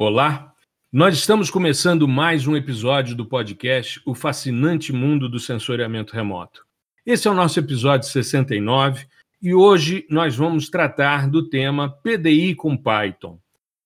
Olá, nós estamos começando mais um episódio do podcast O Fascinante Mundo do Sensoriamento Remoto. Esse é o nosso episódio 69 e hoje nós vamos tratar do tema PDI com Python.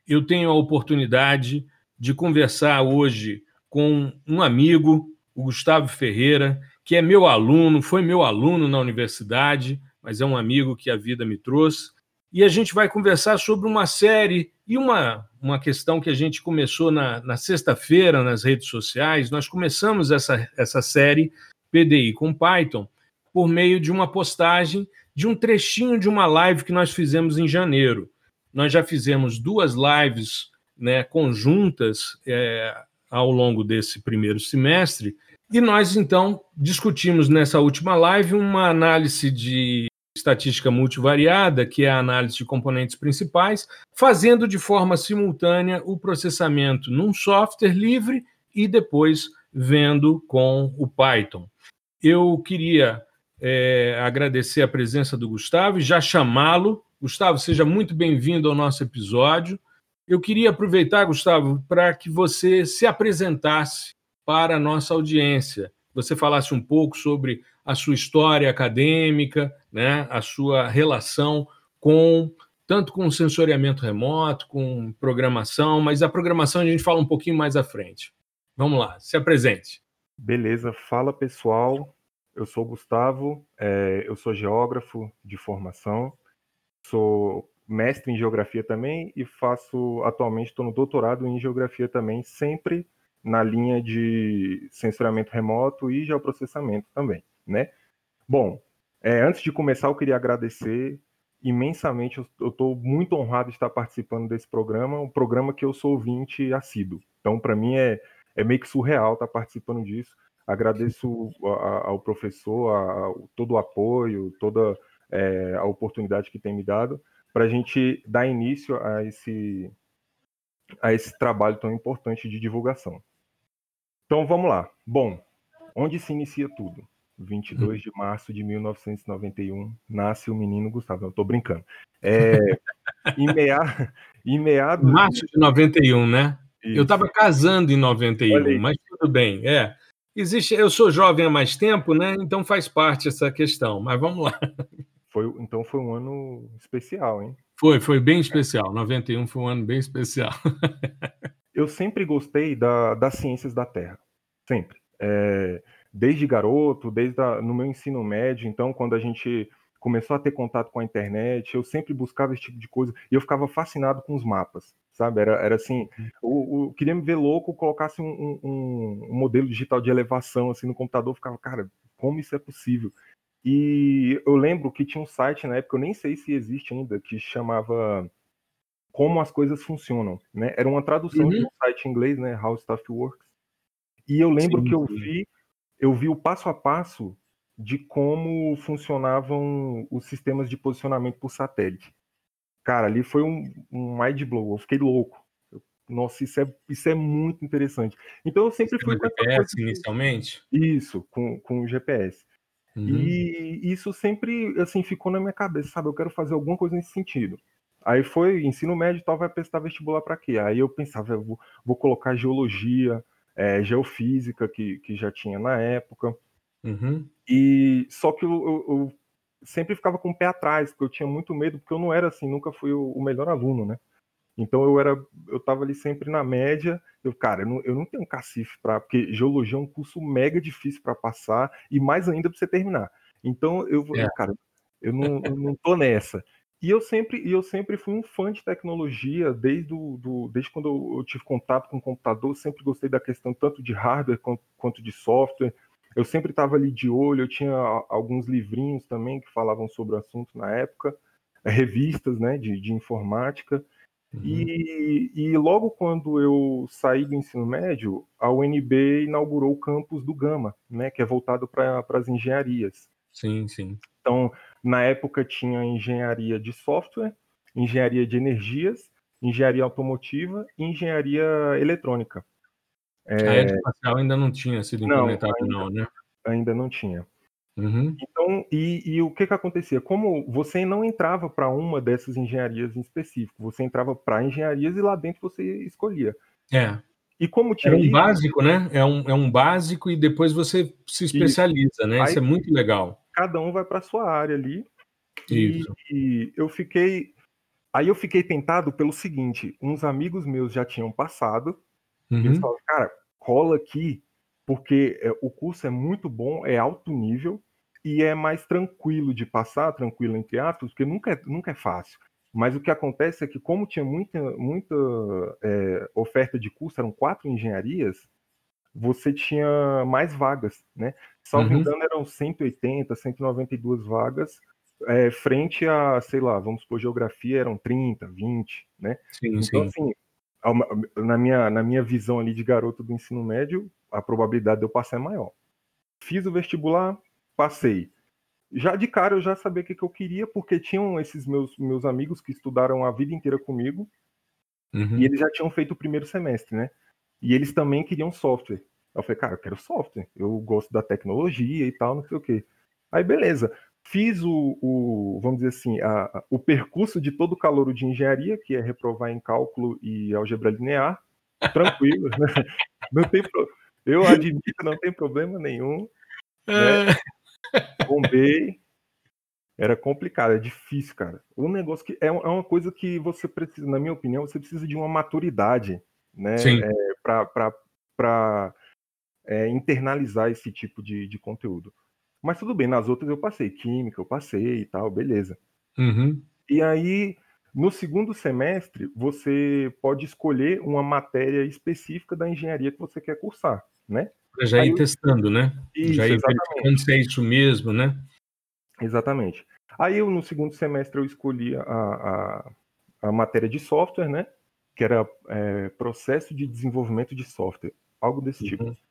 Eu tenho a oportunidade de conversar hoje com um amigo, o Gustavo Ferreira, que é meu aluno, foi meu aluno na universidade, mas é um amigo que a vida me trouxe. E a gente vai conversar sobre uma série e uma, uma questão que a gente começou na, na sexta-feira nas redes sociais. Nós começamos essa, essa série PDI com Python por meio de uma postagem de um trechinho de uma live que nós fizemos em janeiro. Nós já fizemos duas lives né, conjuntas é, ao longo desse primeiro semestre, e nós então discutimos nessa última live uma análise de estatística multivariada, que é a análise de componentes principais, fazendo de forma simultânea o processamento num software livre e depois vendo com o Python. Eu queria é, agradecer a presença do Gustavo e já chamá-lo. Gustavo, seja muito bem-vindo ao nosso episódio. Eu queria aproveitar, Gustavo, para que você se apresentasse para a nossa audiência. Você falasse um pouco sobre a sua história acadêmica, né, a sua relação com tanto com sensoriamento remoto, com programação, mas a programação a gente fala um pouquinho mais à frente. Vamos lá, se apresente. Beleza, fala pessoal. Eu sou Gustavo, é, eu sou geógrafo de formação, sou mestre em geografia também e faço atualmente estou no doutorado em geografia também, sempre na linha de sensoriamento remoto e geoprocessamento também né? Bom, é, antes de começar, eu queria agradecer imensamente. Eu estou muito honrado de estar participando desse programa, um programa que eu sou ouvinte assíduo. Então, para mim, é, é meio que surreal estar participando disso. Agradeço a, ao professor a, a, todo o apoio, toda é, a oportunidade que tem me dado para a gente dar início a esse, a esse trabalho tão importante de divulgação. Então, vamos lá. Bom, onde se inicia tudo? 22 de março de 1991, nasce o menino Gustavo. Eu tô brincando. É, em, mea, em meados. Março de 91, né? Isso. Eu estava casando em 91, mas tudo bem. É. Existe, eu sou jovem há mais tempo, né? Então faz parte essa questão, mas vamos lá. Foi, então foi um ano especial, hein? Foi, foi bem especial. 91 foi um ano bem especial. eu sempre gostei da, das ciências da Terra. Sempre. É, desde garoto, desde a, no meu ensino médio, então quando a gente começou a ter contato com a internet, eu sempre buscava esse tipo de coisa e eu ficava fascinado com os mapas, sabe? Era, era assim, eu, eu queria me ver louco, colocasse um, um, um, modelo digital de elevação assim no computador, ficava, cara, como isso é possível? E eu lembro que tinha um site na época, eu nem sei se existe ainda, que chamava Como as Coisas Funcionam, né? Era uma tradução uhum. de um site em inglês, né? How Stuff Works. E eu lembro sim, que eu vi eu vi o passo a passo de como funcionavam os sistemas de posicionamento por satélite. Cara, ali foi um, um mind blow, eu fiquei louco. Nossa, isso é, isso é muito interessante. Então eu sempre fui com GPS inicialmente? Isso, com, com o GPS. Uhum. E isso sempre assim ficou na minha cabeça, sabe? Eu quero fazer alguma coisa nesse sentido. Aí foi ensino médio, tal, vai prestar vestibular para quê? Aí eu pensava, eu vou, vou colocar geologia, é, geofísica que, que já tinha na época. Uhum. E só que eu, eu, eu, sempre ficava com o pé atrás, porque eu tinha muito medo, porque eu não era assim, nunca fui o, o melhor aluno, né? Então eu era, eu tava ali sempre na média. Eu, cara, eu não, eu não tenho cacife para, porque geologia é um curso mega difícil para passar e mais ainda para você terminar. Então eu, é. cara, eu não, eu não tô nessa. E eu sempre, eu sempre fui um fã de tecnologia, desde, o, do, desde quando eu, tive contato com o computador, sempre gostei da questão tanto de hardware quanto, quanto de software. Eu sempre estava ali de olho, eu tinha alguns livrinhos também que falavam sobre o assunto na época, eh, revistas né, de, de informática. Uhum. E, e logo quando eu saí do ensino médio, a UNB inaugurou o campus do Gama, né, que é voltado para as engenharias. Sim, sim. Então, na época tinha engenharia de software, engenharia de energias, engenharia automotiva e engenharia eletrônica. É... A aeroespacial ainda não tinha sido implementada, não, não, né? Ainda não tinha. Uhum. Então, e, e, o que que acontecia? Como você não entrava para uma dessas engenharias em específico, você entrava para engenharias e lá dentro você escolhia. É. E como tinha. É um básico, né? É um, é um básico e depois você se especializa, Isso. né? Aí, Isso é muito legal. Cada um vai para sua área ali. Isso. E, e eu fiquei. Aí eu fiquei tentado pelo seguinte: uns amigos meus já tinham passado. Uhum. E eles falaram, cara, cola aqui porque é, o curso é muito bom, é alto nível e é mais tranquilo de passar, tranquilo entre aspas, porque nunca é, nunca é fácil. Mas o que acontece é que, como tinha muita, muita é, oferta de curso, eram quatro engenharias, você tinha mais vagas, né? Salvo uhum. engano, eram 180, 192 vagas, é, frente a, sei lá, vamos por geografia, eram 30, 20, né? Sim, então, sim. assim, na minha, na minha visão ali de garoto do ensino médio, a probabilidade de eu passar é maior. Fiz o vestibular, passei. Já de cara eu já sabia o que, que eu queria, porque tinham esses meus, meus amigos que estudaram a vida inteira comigo, uhum. e eles já tinham feito o primeiro semestre, né? E eles também queriam software. Eu falei, cara, eu quero software, eu gosto da tecnologia e tal, não sei o quê. Aí, beleza fiz o, o, vamos dizer assim, a, o percurso de todo o calouro de engenharia, que é reprovar em cálculo e álgebra linear, tranquilo, né? não tem pro... eu admito, não tem problema nenhum, né? É. Bombei, era complicado, é difícil, cara. Um negócio que é, é uma coisa que você precisa, na minha opinião, você precisa de uma maturidade, né, é, para é, internalizar esse tipo de, de conteúdo. Mas tudo bem, nas outras eu passei, química eu passei e tal, beleza. Uhum. E aí, no segundo semestre, você pode escolher uma matéria específica da engenharia que você quer cursar, né? Pra já aí, ir testando, né? Isso, já ir verificando se é isso mesmo, né? Exatamente. Aí eu, no segundo semestre, eu escolhi a, a, a matéria de software, né? Que era é, processo de desenvolvimento de software, algo desse tipo. uhum. tipo.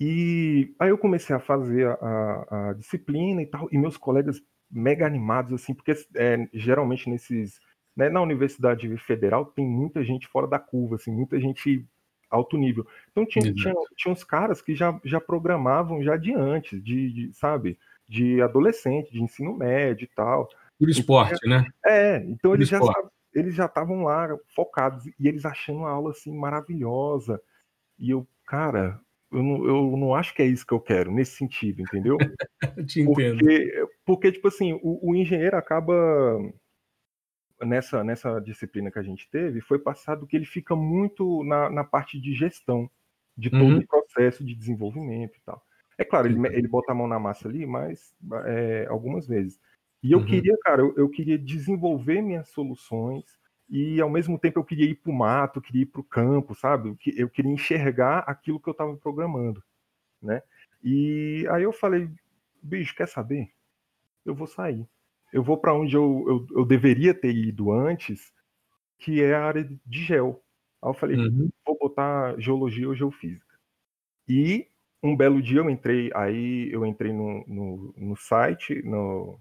E aí eu comecei a fazer a, a disciplina e tal, e meus colegas mega animados, assim, porque é, geralmente nesses. Né, na Universidade Federal tem muita gente fora da curva, assim, muita gente alto nível. Então tinha, tinha, tinha, uns caras que já, já programavam já de antes, de, de sabe, de adolescente, de ensino médio e tal. Por esporte, então, né? É, então eles já, eles já estavam lá focados e eles achando a aula assim maravilhosa. E eu, cara, eu não, eu não acho que é isso que eu quero, nesse sentido, entendeu? Te entendo. Porque, porque tipo assim, o, o, engenheiro acaba. Nessa, nessa disciplina que a gente teve, foi passado que ele fica muito na, na parte de gestão de todo uhum. o processo de desenvolvimento e tal. É claro, ele, ele bota a mão na massa ali, mas é, algumas vezes. E eu uhum. queria, cara, eu, eu queria desenvolver minhas soluções e ao mesmo tempo eu queria ir para o mato, queria ir para o campo, sabe? Eu queria enxergar aquilo que eu estava programando, né? E aí eu falei, bicho, quer saber? Eu vou sair. Eu vou para onde eu, eu, eu, deveria ter ido antes, que é a área de gel. Aí eu falei, uhum. vou botar geologia ou geofísica. E um belo dia eu entrei, aí eu entrei no, no, no site, no,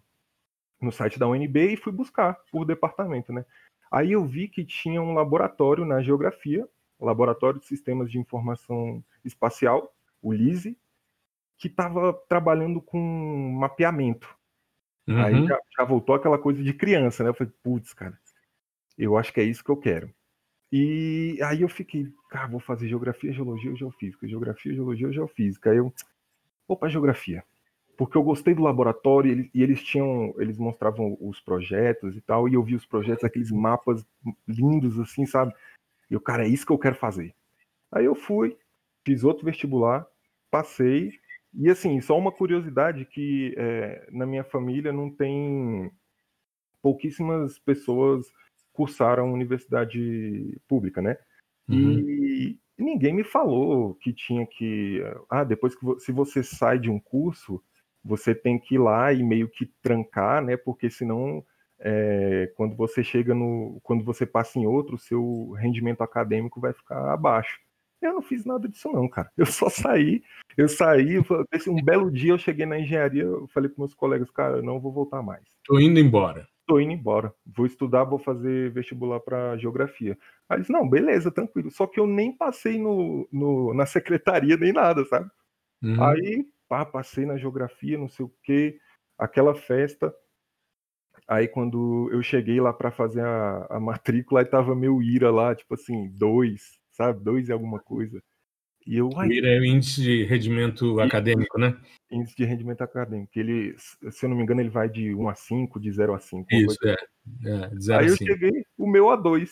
no site da UNB e fui buscar por departamento, né? Aí eu vi que tinha um laboratório na geografia, Laboratório de Sistemas de Informação Espacial, o LISE, que estava trabalhando com mapeamento. Uhum. Aí já, já, voltou aquela coisa de criança, né? Eu falei, putz, cara, eu acho que é isso que eu quero. E aí eu fiquei, cara, vou fazer geografia, geologia ou geofísica, geografia, geologia ou geofísica. Aí eu vou para geografia porque eu gostei do laboratório e eles tinham, eles mostravam os projetos e tal, e eu vi os projetos, aqueles mapas lindos assim, sabe? E o cara, é isso que eu quero fazer. Aí eu fui, fiz outro vestibular, passei, e assim, só uma curiosidade que é, na minha família não tem pouquíssimas pessoas cursaram universidade pública, né? Uhum. E ninguém me falou que tinha que, ah, depois que se você sai de um curso, você tem que ir lá e meio que trancar, né? Porque senão, é, quando você chega no. Quando você passa em outro, seu rendimento acadêmico vai ficar abaixo. Eu não fiz nada disso, não, cara. Eu só saí, eu saí, um belo dia eu cheguei na engenharia, eu falei com meus colegas, cara, eu não vou voltar mais. Tô indo embora. Tô indo embora. Vou estudar, vou fazer vestibular para geografia. Aí eles, não, beleza, tranquilo. Só que eu nem passei no, no na secretaria nem nada, sabe? Uhum. Aí pá, passei na geografia, não sei o quê, aquela festa. Aí quando eu cheguei lá para fazer a, a matrícula, aí tava meu IRA lá, tipo assim, dois, sabe? Dois e alguma coisa. E eu, o IRA é o índice de rendimento acadêmico, né? Índice de rendimento acadêmico. Ele, se eu não me engano, ele vai de 1 a 5, de 0 a 5. Isso, é. é de 0 aí a 5. eu cheguei, o meu a 2.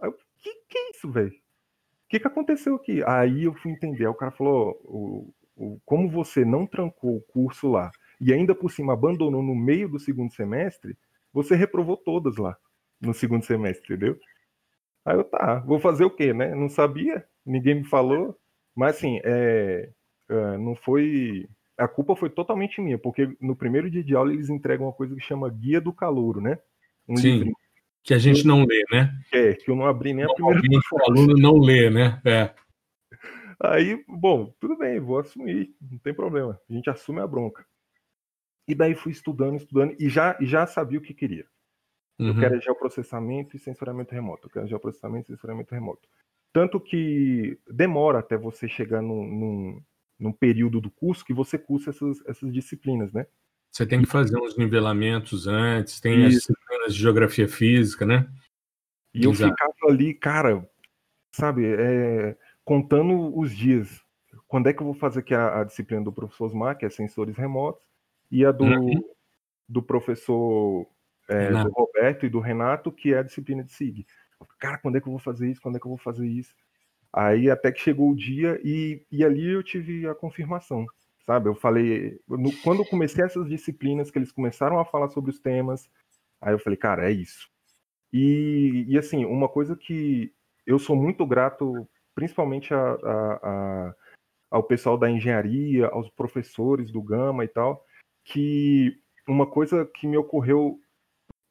Aí eu, que que é isso, velho? O que, que aconteceu aqui? Aí eu fui entender. Aí o cara falou: o, como você não trancou o curso lá e ainda por cima abandonou no meio do segundo semestre, você reprovou todas lá no segundo semestre, entendeu? Aí eu, tá, vou fazer o quê, né? Não sabia, ninguém me falou. Mas assim, é, é, não foi. A culpa foi totalmente minha, porque no primeiro dia de aula eles entregam uma coisa que chama Guia do Calouro, né? Um Sim. Livrinho que a gente não lê, né? É, que eu não abri nem a primeira O aluno não lê, né? É. Aí, bom, tudo bem, vou assumir, não tem problema. A gente assume a bronca. E daí fui estudando, estudando, e já, já sabia o que queria. Uhum. Eu quero geoprocessamento e sensoramento remoto. Eu quero geoprocessamento e sensoramento remoto. Tanto que demora até você chegar num, num, num período do curso que você cursa essas, essas disciplinas, né? Você tem que fazer uns nivelamentos antes, tem Isso. as disciplinas de geografia física, né? E eu Exato. ficava ali, cara, sabe, é, contando os dias. Quando é que eu vou fazer aqui a, a disciplina do professor Osmar, que é sensores remotos, e a do, uhum. do professor é, do Roberto e do Renato, que é a disciplina de SIG. Cara, quando é que eu vou fazer isso? Quando é que eu vou fazer isso? Aí até que chegou o dia e, e ali eu tive a confirmação sabe? Eu falei, no, quando eu comecei essas disciplinas, que eles começaram a falar sobre os temas, aí eu falei, cara, é isso. E, e assim, uma coisa que eu sou muito grato, principalmente a, a, a, ao pessoal da engenharia, aos professores do Gama e tal, que uma coisa que me ocorreu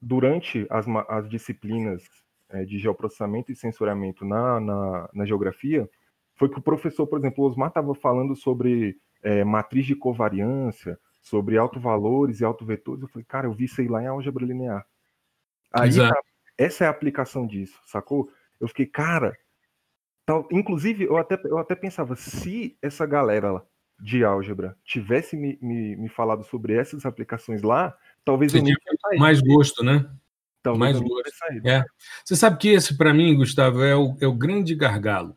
durante as, as disciplinas é, de geoprocessamento e sensoriamento na, na, na geografia foi que o professor, por exemplo, Osmar estava falando sobre é, matriz de covariância, sobre autovalores e autovetores. Eu falei, cara, eu vi isso aí lá em álgebra linear. Aí, tá, essa é a aplicação disso, sacou? Eu fiquei, cara, inclusive eu até, eu até pensava, se essa galera de álgebra tivesse me, me, me falado sobre essas aplicações lá, talvez Você eu nem mais gosto, né? Talvez mais gosto. É. Você sabe que esse, para mim, Gustavo, é o, é o grande gargalo.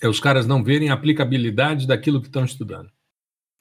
É os caras não verem a aplicabilidade daquilo que estão estudando.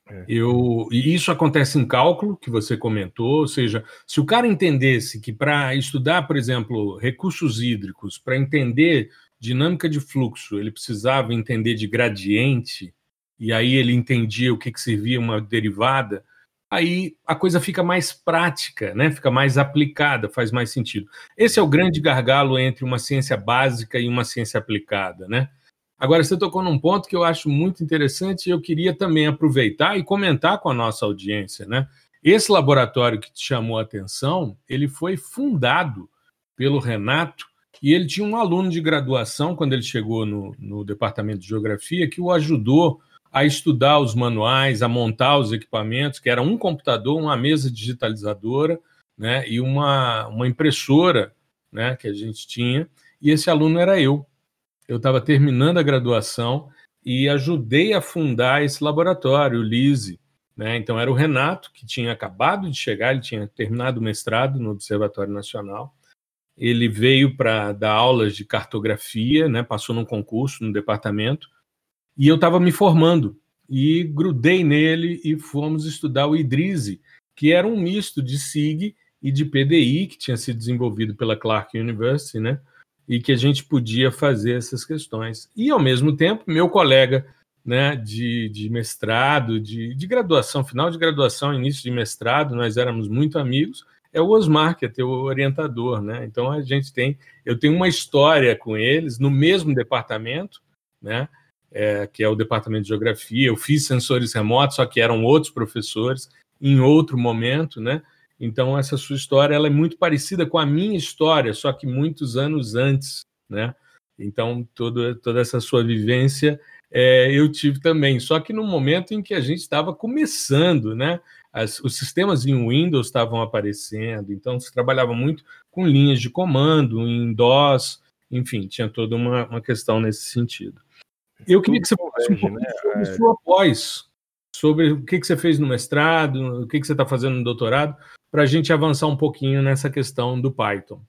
É. Eu, e isso acontece em cálculo, que você comentou, ou seja, se o cara entendesse que para estudar, por exemplo, recursos hídricos, para entender dinâmica de fluxo, ele precisava entender de gradiente, e aí ele entendia o que, que servia uma derivada, aí a coisa fica mais prática, né? fica mais aplicada, faz mais sentido. Esse é o grande gargalo entre uma ciência básica e uma ciência aplicada, né? Agora, você tocou num ponto que eu acho muito interessante e eu queria também aproveitar e comentar com a nossa audiência, né? Esse laboratório que te chamou a atenção, ele foi fundado pelo Renato e ele tinha um aluno de graduação, quando ele chegou no, no departamento de geografia, que o ajudou a estudar os manuais, a montar os equipamentos, que era um computador, uma mesa digitalizadora né, e uma, uma impressora né, que a gente tinha, e esse aluno era eu eu estava terminando a graduação e ajudei a fundar esse laboratório, o LISE. Né? Então, era o Renato, que tinha acabado de chegar, ele tinha terminado o mestrado no Observatório Nacional. Ele veio para dar aulas de cartografia, né? passou num concurso no departamento, e eu estava me formando. E grudei nele e fomos estudar o IDRISE, que era um misto de SIG e de PDI, que tinha sido desenvolvido pela Clark University, né? e que a gente podia fazer essas questões. E, ao mesmo tempo, meu colega né, de, de mestrado, de, de graduação, final de graduação, início de mestrado, nós éramos muito amigos, é o Osmar, que é teu orientador, né? Então a gente tem, eu tenho uma história com eles no mesmo departamento, né? É, que é o departamento de geografia. Eu fiz sensores remotos, só que eram outros professores em outro momento, né? Então, essa sua história ela é muito parecida com a minha história, só que muitos anos antes, né? Então, toda, toda essa sua vivência é, eu tive também, só que no momento em que a gente estava começando, né? As, os sistemas em Windows estavam aparecendo, então se trabalhava muito com linhas de comando, em DOS, enfim, tinha toda uma, uma questão nesse sentido. Eu queria que você falasse um pouco né? sobre é... sua pós, sobre o que, que você fez no mestrado, o que, que você está fazendo no doutorado, para a gente avançar um pouquinho nessa questão do Python.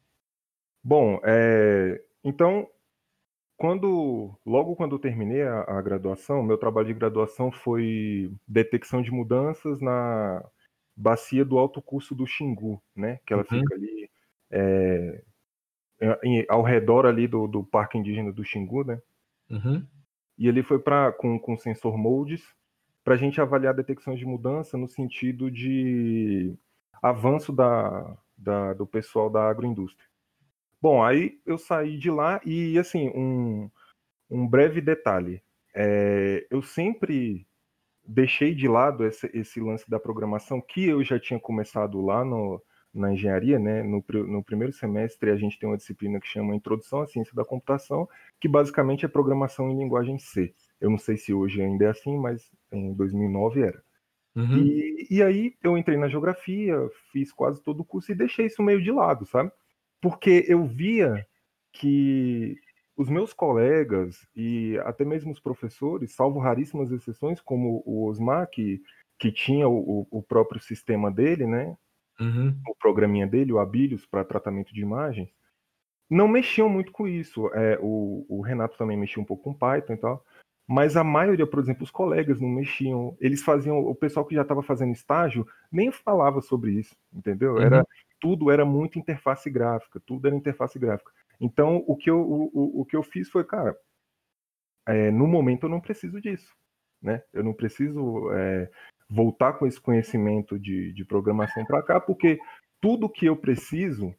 Bom, é, então, quando logo quando eu terminei a, a, graduação, meu trabalho de graduação foi detecção de mudanças na bacia do alto curso do Xingu, né? Que ela uhum. fica ali é, em, ao redor ali do, do Parque Indígena do Xingu, né? Uhum. E ele foi para com, com sensor moldes para a gente avaliar detecções de mudança no sentido de avanço da, da, do pessoal da agroindústria. Bom, aí eu saí de lá e, assim, um, um breve detalhe. É, eu sempre deixei de lado esse, esse, lance da programação que eu já tinha começado lá no, na engenharia, né? No, no, primeiro semestre a gente tem uma disciplina que chama Introdução à Ciência da Computação, que basicamente é programação em linguagem C. Eu não sei se hoje ainda é assim, mas em 2009 era. Uhum. E, e aí eu entrei na geografia, fiz quase todo o curso e deixei isso meio de lado, sabe? Porque eu via que os meus colegas e até mesmo os professores, salvo raríssimas exceções, como o Osmar, que, que tinha o, o próprio sistema dele, né? Uhum. O programinha dele, o Abilis, para tratamento de imagens, não mexiam muito com isso. É, o, o Renato também mexia um pouco com Python e tal. Mas a maioria, por exemplo, os colegas não mexiam. Eles faziam, o pessoal que já estava fazendo estágio nem falava sobre isso, entendeu? Era uhum. Tudo era muito interface gráfica, tudo era interface gráfica. Então, o que eu, o, o que eu fiz foi, cara, é, no momento eu não preciso disso, né? Eu não preciso é, voltar com esse conhecimento de, de programação para cá, porque tudo que eu preciso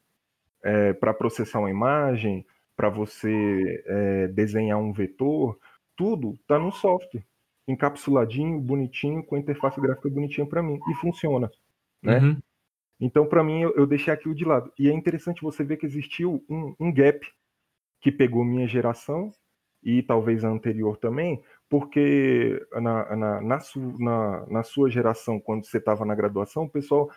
é, para processar uma imagem, para você é, desenhar um vetor, tudo está no software, encapsuladinho, bonitinho, com interface gráfica bonitinha para mim e funciona, né? Uhum. Então, para mim, eu, eu, deixei aquilo de lado. E é interessante você ver que existiu um, um gap que pegou minha geração e talvez a anterior também, porque na, na, na, su, na, na sua geração, quando você estava na graduação, o pessoal,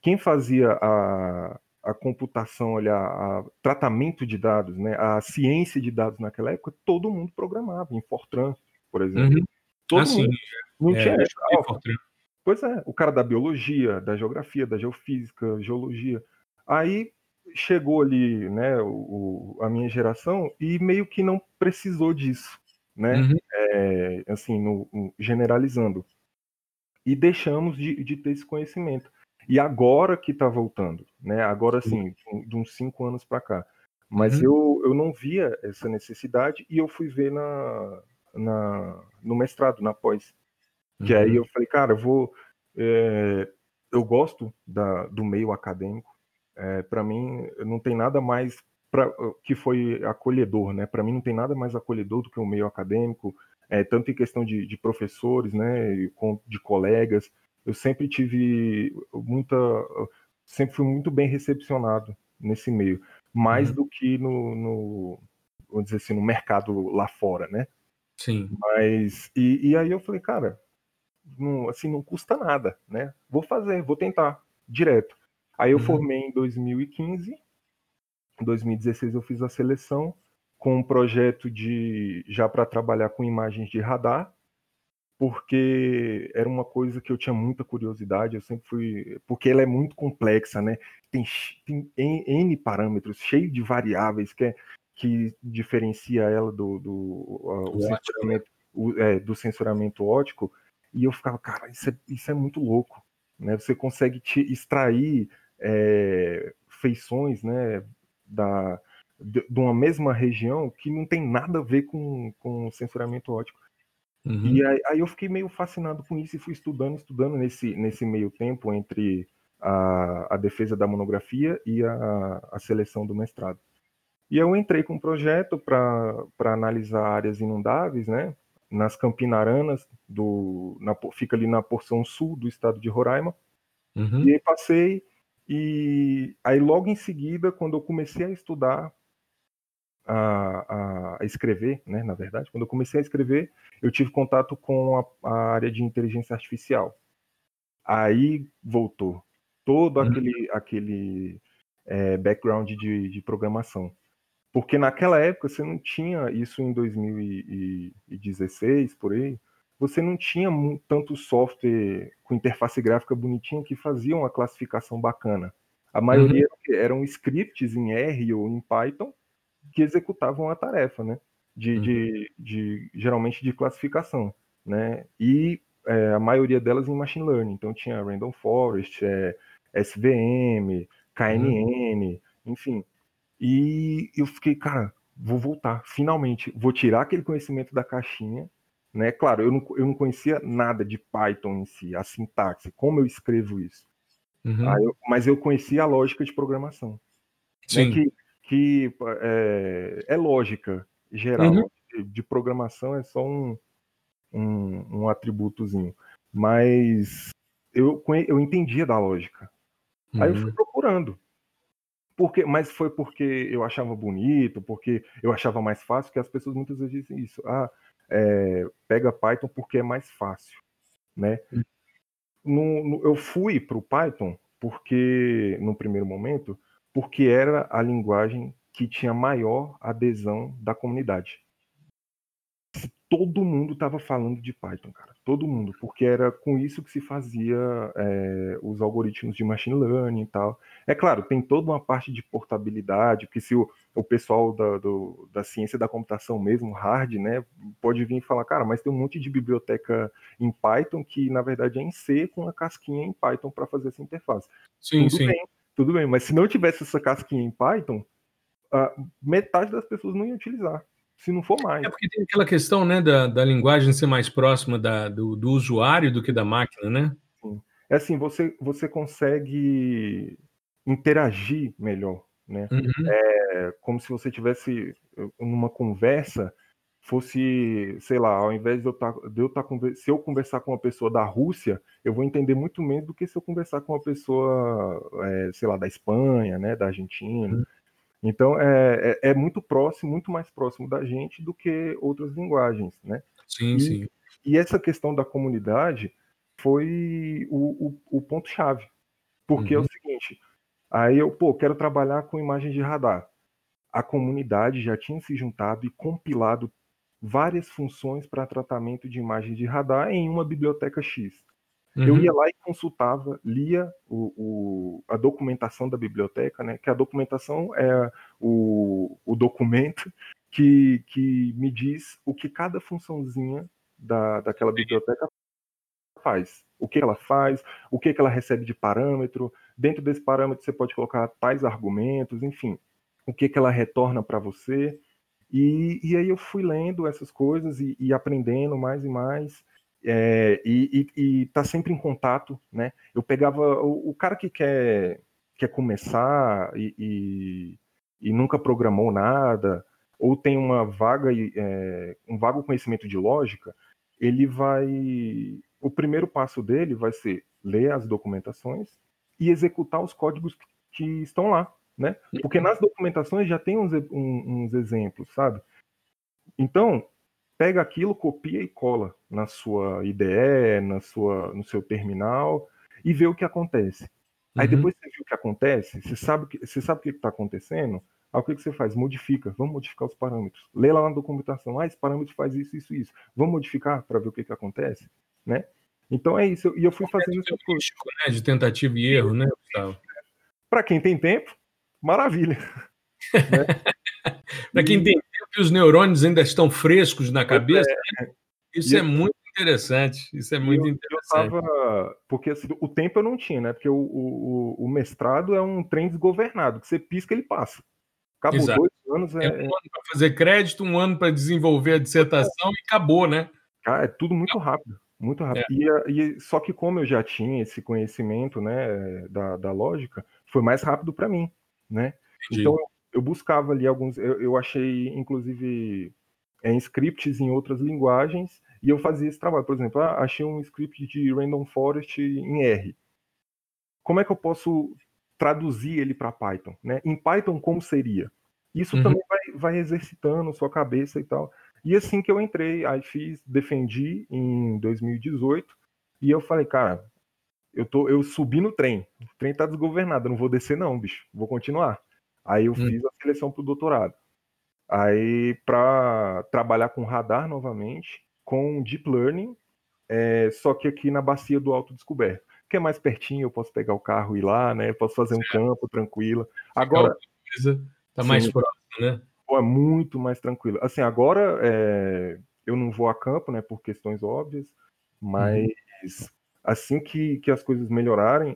quem fazia a, a computação, olha, a tratamento de dados, né, a ciência de dados naquela época, todo mundo programava, em Fortran, por exemplo. Uhum. Todo ah, mundo. Sim. Não é, tinha. É, Fortran. Pois é, o cara da biologia, da geografia, da geofísica, geologia. Aí chegou ali, né, o, a minha geração e meio que não precisou disso, né? Uhum. É, assim, no, no, generalizando. E deixamos de, de ter esse conhecimento. E agora que está voltando, né? Agora sim, de uns cinco anos para cá. Mas uhum. eu, eu não via essa necessidade e eu fui ver na, na no mestrado, na pós. Que uhum. aí eu falei, cara, eu vou. É, eu gosto da, do meio acadêmico. É, para mim, não tem nada mais pra, que foi acolhedor, né? Para mim, não tem nada mais acolhedor do que o meio acadêmico, é, tanto em questão de, de professores, né? De colegas eu sempre tive muita. Sempre fui muito bem recepcionado nesse meio, mais uhum. do que no, no, vamos dizer assim, no mercado lá fora, né? Sim. Mas, e, e aí eu falei, cara, não, assim, não custa nada, né? Vou fazer, vou tentar, direto. Aí eu uhum. formei em 2015, em 2016 eu fiz a seleção com um projeto de já para trabalhar com imagens de radar, porque era uma coisa que eu tinha muita curiosidade, eu sempre fui, porque ela é muito complexa, né? Tem, tem N parâmetros, cheio de variáveis que, é, que diferencia ela do, do, uh, o censuramento, o, é, do censuramento ótico, e eu ficava, cara, isso é, isso é muito louco, né? Você consegue te extrair é, feições, né, da, de, de, uma mesma região que não tem nada a ver com, com censuramento ótico. Uhum. E aí, aí, eu fiquei meio fascinado com isso e fui estudando, estudando nesse, nesse meio tempo entre a, a defesa da monografia e a, a seleção do mestrado. E eu entrei com um projeto para analisar áreas inundáveis, né? Nas Campinaranas, do, na, fica ali na porção sul do estado de Roraima. Uhum. E aí passei, e aí logo em seguida, quando eu comecei a estudar a, a, escrever, né, na verdade, quando eu comecei a escrever, eu tive contato com a, a área de inteligência artificial. Aí voltou todo uhum. aquele, aquele é, background de, de programação. Porque naquela época você não tinha isso em 2016, por aí, você não tinha tanto software com interface gráfica bonitinha que fazia uma classificação bacana. A maioria uhum. eram scripts em R ou em Python que executavam a tarefa, né? De, uhum. de, de, geralmente de classificação, né? E é, a maioria delas em machine learning. Então tinha random forest, é, SVM, KNN, uhum. enfim. E eu fiquei, cara, vou voltar, finalmente, vou tirar aquele conhecimento da caixinha né? Claro, eu não, eu não conhecia nada de Python em si, a sintaxe, como eu escrevo isso. Uhum. Eu, mas eu conhecia a lógica de programação. Né? Sim. Né? Que, que é, é, lógica geral. Uhum. De, de, programação é só um, um, um atributozinho. Mas eu, eu entendia da lógica. Uhum. Aí eu fui uhum. procurando. Porque, mas foi porque eu achava bonito, porque eu achava mais fácil, que as pessoas muitas vezes dizem isso. Ah, é, pega Python porque é mais fácil, né? Hum. No, no, eu fui para o Python porque, no primeiro momento, porque era a linguagem que tinha maior adesão da comunidade todo mundo estava falando de Python, cara. Todo mundo, porque era com isso que se fazia é, os algoritmos de machine learning e tal. É claro, tem toda uma parte de portabilidade, porque se o, o pessoal da, do, da ciência da computação mesmo, hard, né, pode vir e falar, cara, mas tem um monte de biblioteca em Python que, na verdade, é em C com a casquinha em Python para fazer essa interface. Sim, tudo sim. Bem, tudo bem, mas se não tivesse essa casquinha em Python, metade das pessoas não ia utilizar se não for mais. É porque tem aquela questão né, da, da linguagem ser mais próxima da, do, do usuário do que da máquina, né? Sim. É assim, você, você consegue interagir melhor, né? Uhum. É como se você tivesse numa conversa, fosse, sei lá, ao invés de eu tá, estar tá, se eu conversar com uma pessoa da Rússia, eu vou entender muito menos do que se eu conversar com uma pessoa, é, sei lá, da Espanha, né, da Argentina. Uhum. Então é, é, é, muito próximo, muito mais próximo da gente do que outras linguagens, né? Sim, e, sim. E essa questão da comunidade foi o, o, o ponto-chave. Porque uhum. é o uhum. seguinte, aí eu, pô, quero trabalhar com imagens de radar. A comunidade já tinha se juntado e compilado várias funções para tratamento de imagens de radar em uma biblioteca X. Uhum. Eu ia lá e consultava, lia o, o, a documentação da biblioteca, né? Que a documentação é o, o documento que, que me diz o que cada funçãozinha da, daquela biblioteca faz. O que ela faz, o que ela recebe de parâmetro. Dentro desse parâmetro você pode colocar tais argumentos, enfim. O que, que ela retorna para você. E, e aí eu fui lendo essas coisas e, e aprendendo mais e mais é, e, e, e, tá sempre em contato, né? Eu pegava o, o cara que quer, quer começar e, e, e, nunca programou nada, ou tem uma vaga, é, um vago conhecimento de lógica, ele vai. O primeiro passo dele vai ser ler as documentações e executar os códigos que, que estão lá, né? Porque nas documentações já tem uns, uns exemplos, sabe? Então, pega aquilo, copia e cola na sua IDE, na sua, no seu terminal e vê o que acontece. Aí uhum. depois você viu o que acontece, você sabe, que, você sabe o que está acontecendo, aí o que, que você faz? Modifica, vamos modificar os parâmetros. Lê lá na documentação, ah, esse parâmetro faz isso, isso, isso. Vamos modificar para ver o que, que acontece, né? Então é isso, e eu fui fazendo isso. É né? De tentativa e erro, né, Gustavo? Para quem tem tempo, maravilha. né? Para quem tem que os neurônios ainda estão frescos na cabeça. É. Né? Isso e é muito interessante. Isso é muito eu, interessante. Eu tava, porque assim, o tempo eu não tinha, né? Porque o, o, o, mestrado é um trem desgovernado, que você pisca, ele passa. Acabou Exato. dois anos. É, é um ano para fazer crédito, um ano para desenvolver a dissertação é. e acabou, né? Cara, é tudo muito rápido. Muito rápido. É. E, e, só que como eu já tinha esse conhecimento né, da, da lógica, foi mais rápido para mim. Né? Entendi. Então eu buscava ali alguns, eu, eu achei inclusive é, scripts em outras linguagens e eu fazia esse trabalho. Por exemplo, ah, achei um script de Random Forest em R. Como é que eu posso traduzir ele para Python? Né? Em Python, como seria? Isso uhum. também vai, vai exercitando sua cabeça e tal. E assim que eu entrei, aí fiz, defendi em 2018, e eu falei, cara, eu, tô, eu subi no trem, o trem tá desgovernado, eu não vou descer não, bicho, vou continuar. Aí eu hum. fiz a seleção para o doutorado. Aí, para trabalhar com radar novamente, com deep learning é, só que aqui na bacia do Alto Descoberto, que é mais pertinho, eu posso pegar o carro e ir lá, né? Posso fazer um campo tranquilo. Agora tá mais sim, próximo, né? É muito mais tranquilo. Assim, agora é, eu não vou a campo, né? Por questões óbvias, mas uhum. assim que, que as coisas melhorarem,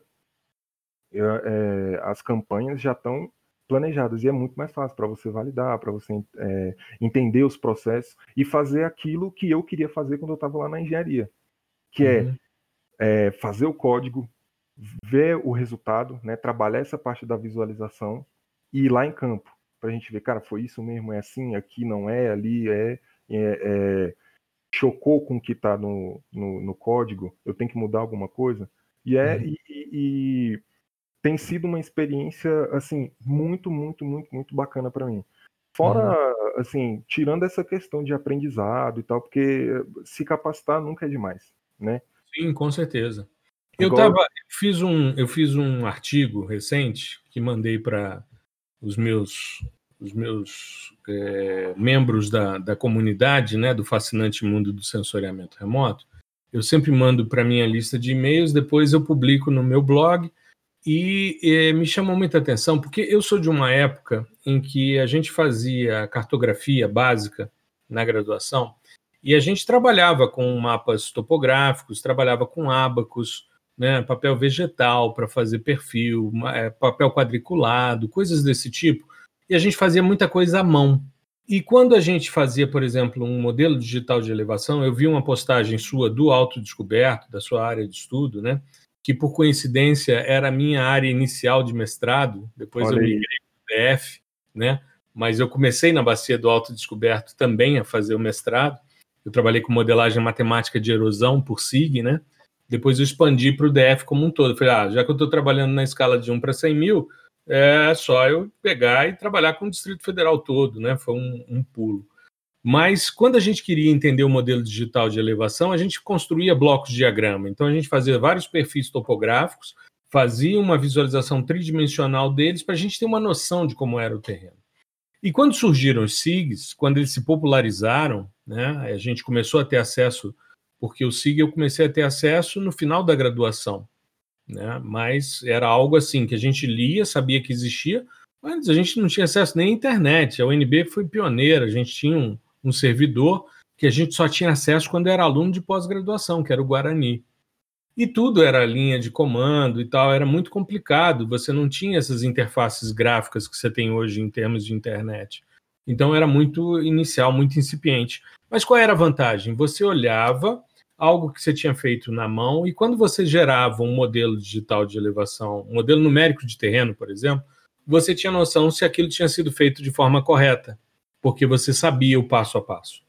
é, as campanhas já estão planejadas e é muito mais fácil para você validar, para você é, entender os processos e fazer aquilo que eu queria fazer quando eu estava lá na engenharia, que é, uhum. é, fazer o código, ver o resultado, né, trabalhar essa parte da visualização e ir lá em campo para a gente ver, cara, foi isso mesmo, é assim, aqui não é, ali é, é, é chocou com o que está no, no, no, código, eu tenho que mudar alguma coisa. E é uhum. e, e tem sido uma experiência assim muito, muito, muito, muito bacana para mim. Fora, uhum. assim, tirando essa questão de aprendizado e tal, porque se capacitar nunca é demais, né? Sim, com certeza. Eu tava, eu fiz um, eu fiz um artigo recente que mandei para os meus, os meus é, membros da, da comunidade, né, do fascinante mundo do sensoriamento remoto. Eu sempre mando para minha lista de e-mails, depois eu publico no meu blog e, e me chamou muita atenção porque eu sou de uma época em que a gente fazia cartografia básica na graduação e a gente trabalhava com mapas topográficos, trabalhava com ábacos, né, papel vegetal para fazer perfil, é, papel quadriculado, coisas desse tipo. E a gente fazia muita coisa à mão. E quando a gente fazia, por exemplo, um modelo digital de elevação, eu vi uma postagem sua do autodescoberto, da sua área de estudo, né? Que por coincidência era a minha área inicial de mestrado, depois Olha eu migrei para o DF, né? Mas eu comecei na bacia do Alto Descoberto também a fazer o mestrado. Eu trabalhei com modelagem matemática de erosão por SIG, né? Depois eu expandi para o DF como um todo. Eu falei, ah, já que eu estou trabalhando na escala de 1 para 100 mil, é só eu pegar e trabalhar com o Distrito Federal todo, né? Foi um, um pulo. Mas quando a gente queria entender o modelo digital de elevação, a gente construía blocos de diagrama. Então a gente fazia vários perfis topográficos, fazia uma visualização tridimensional deles para a gente ter uma noção de como era o terreno. E quando surgiram os SIGs, quando eles se popularizaram, né, a gente começou a ter acesso, porque o SIG eu comecei a ter acesso no final da graduação, né, mas era algo assim que a gente lia, sabia que existia, mas a gente não tinha acesso nem à internet. A UNB foi pioneira, a gente tinha um, um servidor que a gente só tinha acesso quando era aluno de pós-graduação, que era o Guarani. E tudo era linha de comando e tal, era muito complicado, você não tinha essas interfaces gráficas que você tem hoje em termos de internet. Então era muito inicial, muito incipiente. Mas qual era a vantagem? Você olhava algo que você tinha feito na mão e quando você gerava um modelo digital de elevação, um modelo numérico de terreno, por exemplo, você tinha noção se aquilo tinha sido feito de forma correta porque você sabia o passo a passo.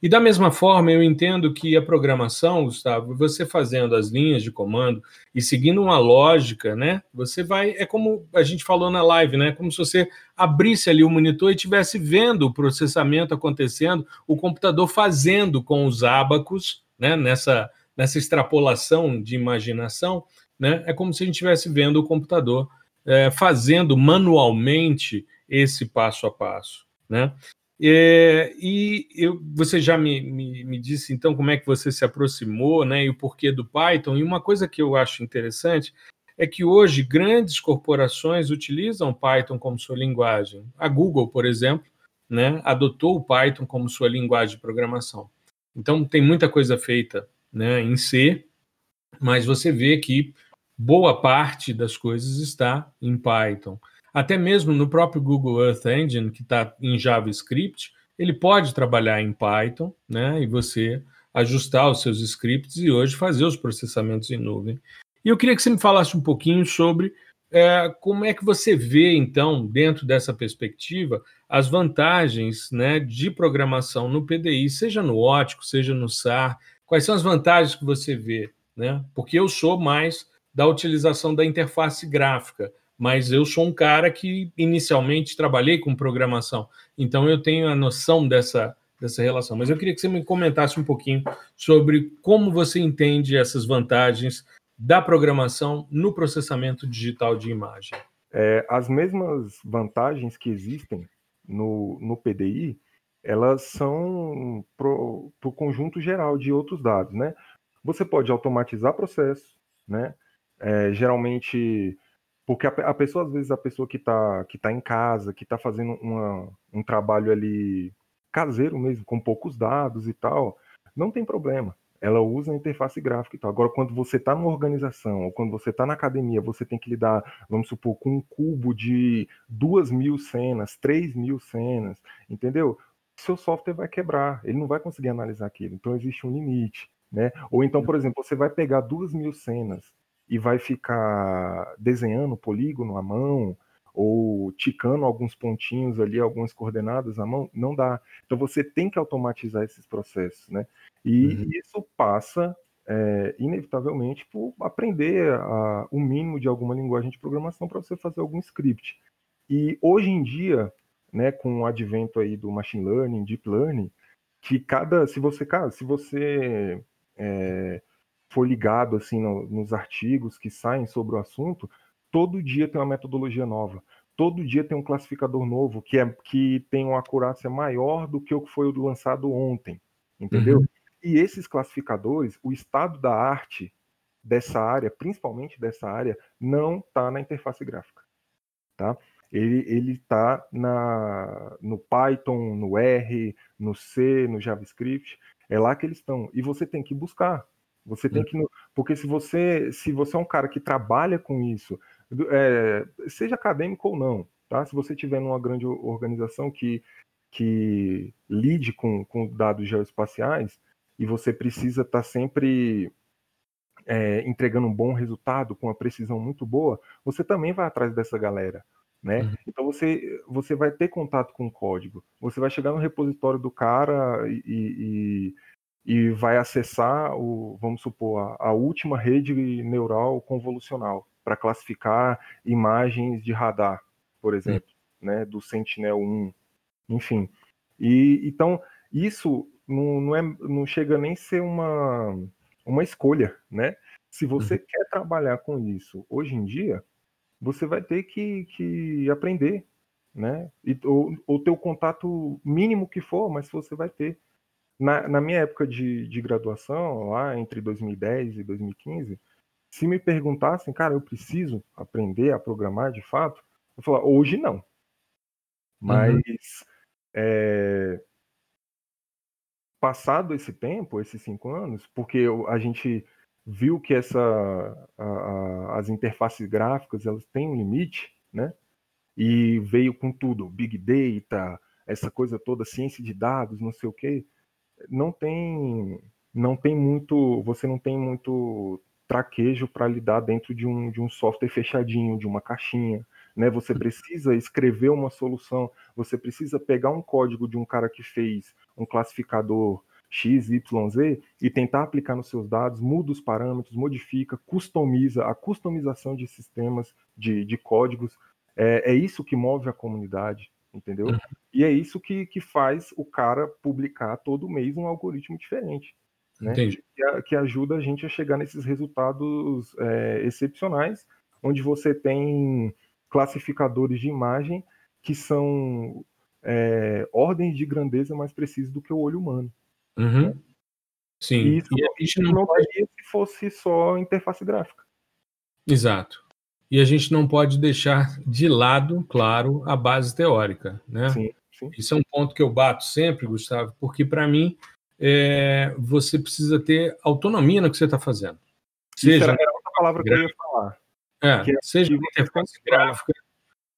E da mesma forma, eu entendo que a programação, Gustavo, você fazendo as linhas de comando e seguindo uma lógica, né? Você vai, é como a gente falou na live, né? Como se você abrisse ali o monitor e estivesse vendo o processamento acontecendo, o computador fazendo com os ábacos, né? Nessa nessa extrapolação de imaginação, né? É como se a gente estivesse vendo o computador é, fazendo manualmente esse passo a passo, né? É, e eu, você já me, me, me, disse então como é que você se aproximou, né, e o porquê do Python. E uma coisa que eu acho interessante é que hoje grandes corporações utilizam Python como sua linguagem. A Google, por exemplo, né, adotou o Python como sua linguagem de programação. Então tem muita coisa feita né, em C, mas você vê que boa parte das coisas está em Python. Até mesmo no próprio Google Earth Engine, que está em JavaScript, ele pode trabalhar em Python, né? E você ajustar os seus scripts e hoje fazer os processamentos em nuvem. E eu queria que você me falasse um pouquinho sobre é, como é que você vê, então, dentro dessa perspectiva, as vantagens né, de programação no PDI, seja no ótico, seja no SAR. Quais são as vantagens que você vê? Né? Porque eu sou mais da utilização da interface gráfica mas eu sou um cara que inicialmente trabalhei com programação, então eu tenho a noção dessa, dessa relação. Mas eu queria que você me comentasse um pouquinho sobre como você entende essas vantagens da programação no processamento digital de imagem. É, as mesmas vantagens que existem no, no PDI, elas são para o conjunto geral de outros dados, né? Você pode automatizar processos, né? É, geralmente, porque a, a, pessoa, às vezes, a pessoa que está que tá em casa, que está fazendo uma, um trabalho ali caseiro mesmo, com poucos dados e tal, não tem problema. Ela usa a interface gráfica e tal. Agora, quando você está numa organização ou quando você está na academia, você tem que lidar, vamos supor, com um cubo de duas mil cenas, três mil cenas, entendeu? Seu software vai quebrar, ele não vai conseguir analisar aquilo. Então, existe um limite. Né? Ou então, por exemplo, você vai pegar duas mil cenas e vai ficar desenhando polígono à mão ou ticando alguns pontinhos ali, algumas coordenadas à mão, não dá. Então você tem que automatizar esses processos, né? E uhum. isso passa é, inevitavelmente por aprender a, o mínimo de alguma linguagem de programação para você fazer algum script. E hoje em dia, né, com o advento aí do machine learning, deep learning, que cada, se você, cara, se você é, for ligado assim no, nos artigos que saem sobre o assunto, todo dia tem uma metodologia nova. Todo dia tem um classificador novo que, é, que tem uma acurácia maior do que o que foi lançado ontem, entendeu? Uhum. E esses classificadores, o estado da arte dessa área, principalmente dessa área, não está na interface gráfica, tá? Ele está no Python, no R, no C, no JavaScript, é lá que eles estão. E você tem que buscar. Você tem que. Porque se você, se você é um cara que trabalha com isso, é, seja acadêmico ou não, tá? Se você tiver numa grande organização que, que lide com, com dados geoespaciais e você precisa estar tá sempre é, entregando um bom resultado com uma precisão muito boa, você também vai atrás dessa galera. Né? Uhum. Então você, você vai ter contato com o código. Você vai chegar no repositório do cara e, e, e vai acessar o, vamos supor, a, a última rede neural convolucional para classificar imagens de radar, por exemplo, uhum. né, do Sentinel-1, enfim. E então isso não, não, é, não chega nem a ser uma, uma escolha, né? Se você uhum. quer trabalhar com isso hoje em dia, você vai ter que, que aprender, né? E, ou, ou ter o contato mínimo que for, mas você vai ter. Na, na minha época de, de graduação, lá entre 2010 e 2015, se me perguntassem, cara, eu preciso aprender a programar de fato, eu falar, hoje não. Uhum. Mas uhum. é, passado esse tempo, esses cinco anos, porque a gente viu que essa, a, a, as interfaces gráficas elas têm um limite, né? E veio com tudo, big data, essa coisa toda, ciência de dados, não sei o quê. Não tem, não tem muito, você não tem muito traquejo para lidar dentro de um, de um software fechadinho, de uma caixinha. Né? Você precisa escrever uma solução, você precisa pegar um código de um cara que fez um classificador X, Y, Z e tentar aplicar nos seus dados, muda os parâmetros, modifica, customiza, a customização de sistemas, de, de códigos, é, é isso que move a comunidade, entendeu? Uhum. E é isso que, que faz o cara publicar todo mês um algoritmo diferente. Né? Que, que, ajuda a gente a chegar nesses resultados é, excepcionais, onde você tem classificadores de imagem que são é, ordens de grandeza mais precisas do que o olho humano. Uhum. Né? Sim. E isso, e a gente não, não pode... se fosse só interface gráfica. Exato. E a gente não pode deixar de lado, claro, a base teórica, né? Sim, sim. Isso é um ponto que eu bato sempre, Gustavo, porque para mim é, você precisa ter autonomia no que você está fazendo. Seja era outra palavra que eu ia falar. É, é seja na interface gráfica,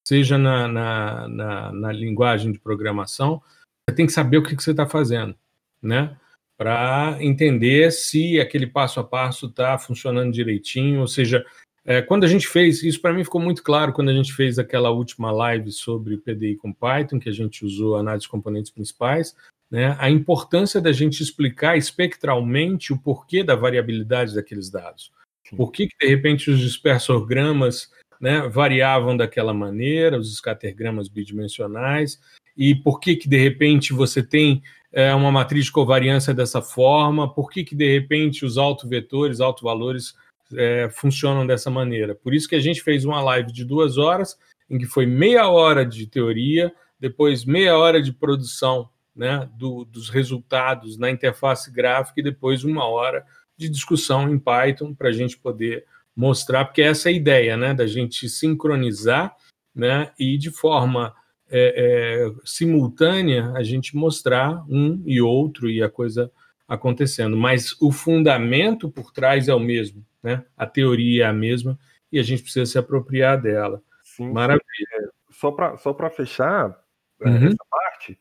seja na, na, na, na, linguagem de programação, você tem que saber o que, que você está fazendo né? Para entender se aquele passo a passo está funcionando direitinho, ou seja, é, quando a gente fez, isso para mim ficou muito claro quando a gente fez aquela última live sobre PDI com Python, que a gente usou análise de componentes principais, né, a importância da gente explicar espectralmente o porquê da variabilidade daqueles dados. Por que, que de repente, os dispersogramas né, variavam daquela maneira, os escatergramas bidimensionais, e por que, que de repente você tem é, uma matriz de covariância dessa forma, por que, que de repente os autovetores, autovalores é, funcionam dessa maneira. Por isso que a gente fez uma live de duas horas, em que foi meia hora de teoria, depois meia hora de produção né, do, dos resultados na interface gráfica e depois uma hora de discussão em Python para a gente poder mostrar, porque essa é a ideia, né, da gente sincronizar, né, e de forma é, é, simultânea a gente mostrar um e outro e a coisa acontecendo. Mas o fundamento por trás é o mesmo, né? A teoria é a mesma e a gente precisa se apropriar dela. Sim, Maravilha. É, só para só fechar é, uhum. essa parte,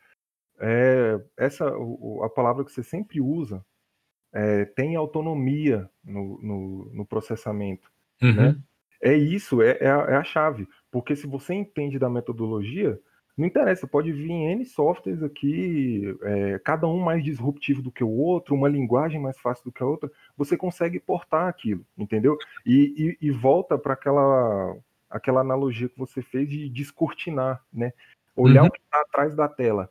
é, essa a palavra que você sempre usa é, tem autonomia no, no, no processamento. Né? Uhum. Né? É isso, é, é a, é, a, chave. Porque se você entende da metodologia, não interessa, pode vir N softwares aqui, é, cada um mais disruptivo do que o outro, uma linguagem mais fácil do que a outra, você consegue portar aquilo, entendeu? E, e, e volta para aquela, aquela analogia que você fez de descortinar, né? Olhar uhum. o que está atrás da tela.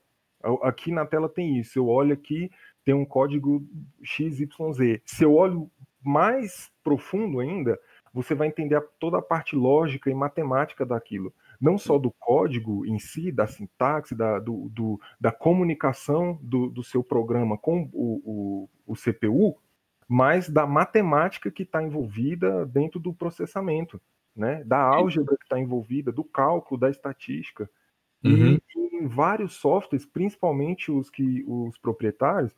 Aqui na tela tem isso, eu olho aqui, tem um código XYZ. Se eu olho mais profundo ainda, você vai entender toda a parte lógica e matemática daquilo não só do código em si, da sintaxe, da, do, do, da comunicação do, do, seu programa com o, o, o CPU, mas da matemática que está envolvida dentro do processamento, né? da álgebra que está envolvida, do cálculo, da estatística. Uhum. E em vários softwares, principalmente os que os proprietários,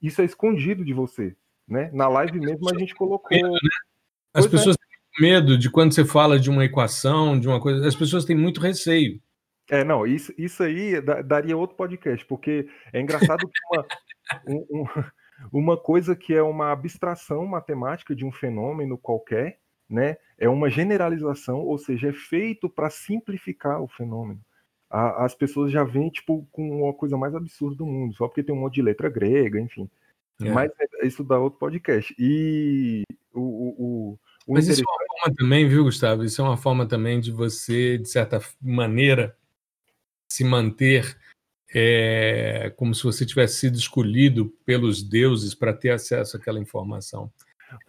isso é escondido de você. Né? Na live mesmo a gente colocou. Né? As pois é. pessoas é medo de quando você fala de uma equação, de uma coisa, as pessoas têm muito receio. É, não, isso, isso aí daria outro podcast, porque é engraçado que uma, um, uma coisa que é uma abstração matemática de um fenômeno qualquer, né, é uma generalização, ou seja, é feito para simplificar o fenômeno. A, as pessoas já vêm, tipo, com uma coisa mais absurda do mundo, só porque tem um monte de letra grega, enfim. É. Mas é, isso dá outro podcast. E o, o, o Mas isso é uma forma também, viu, Gustavo? Isso é uma forma também de você, de certa maneira, se manter é, como se você tivesse sido escolhido pelos deuses para ter acesso àquela informação.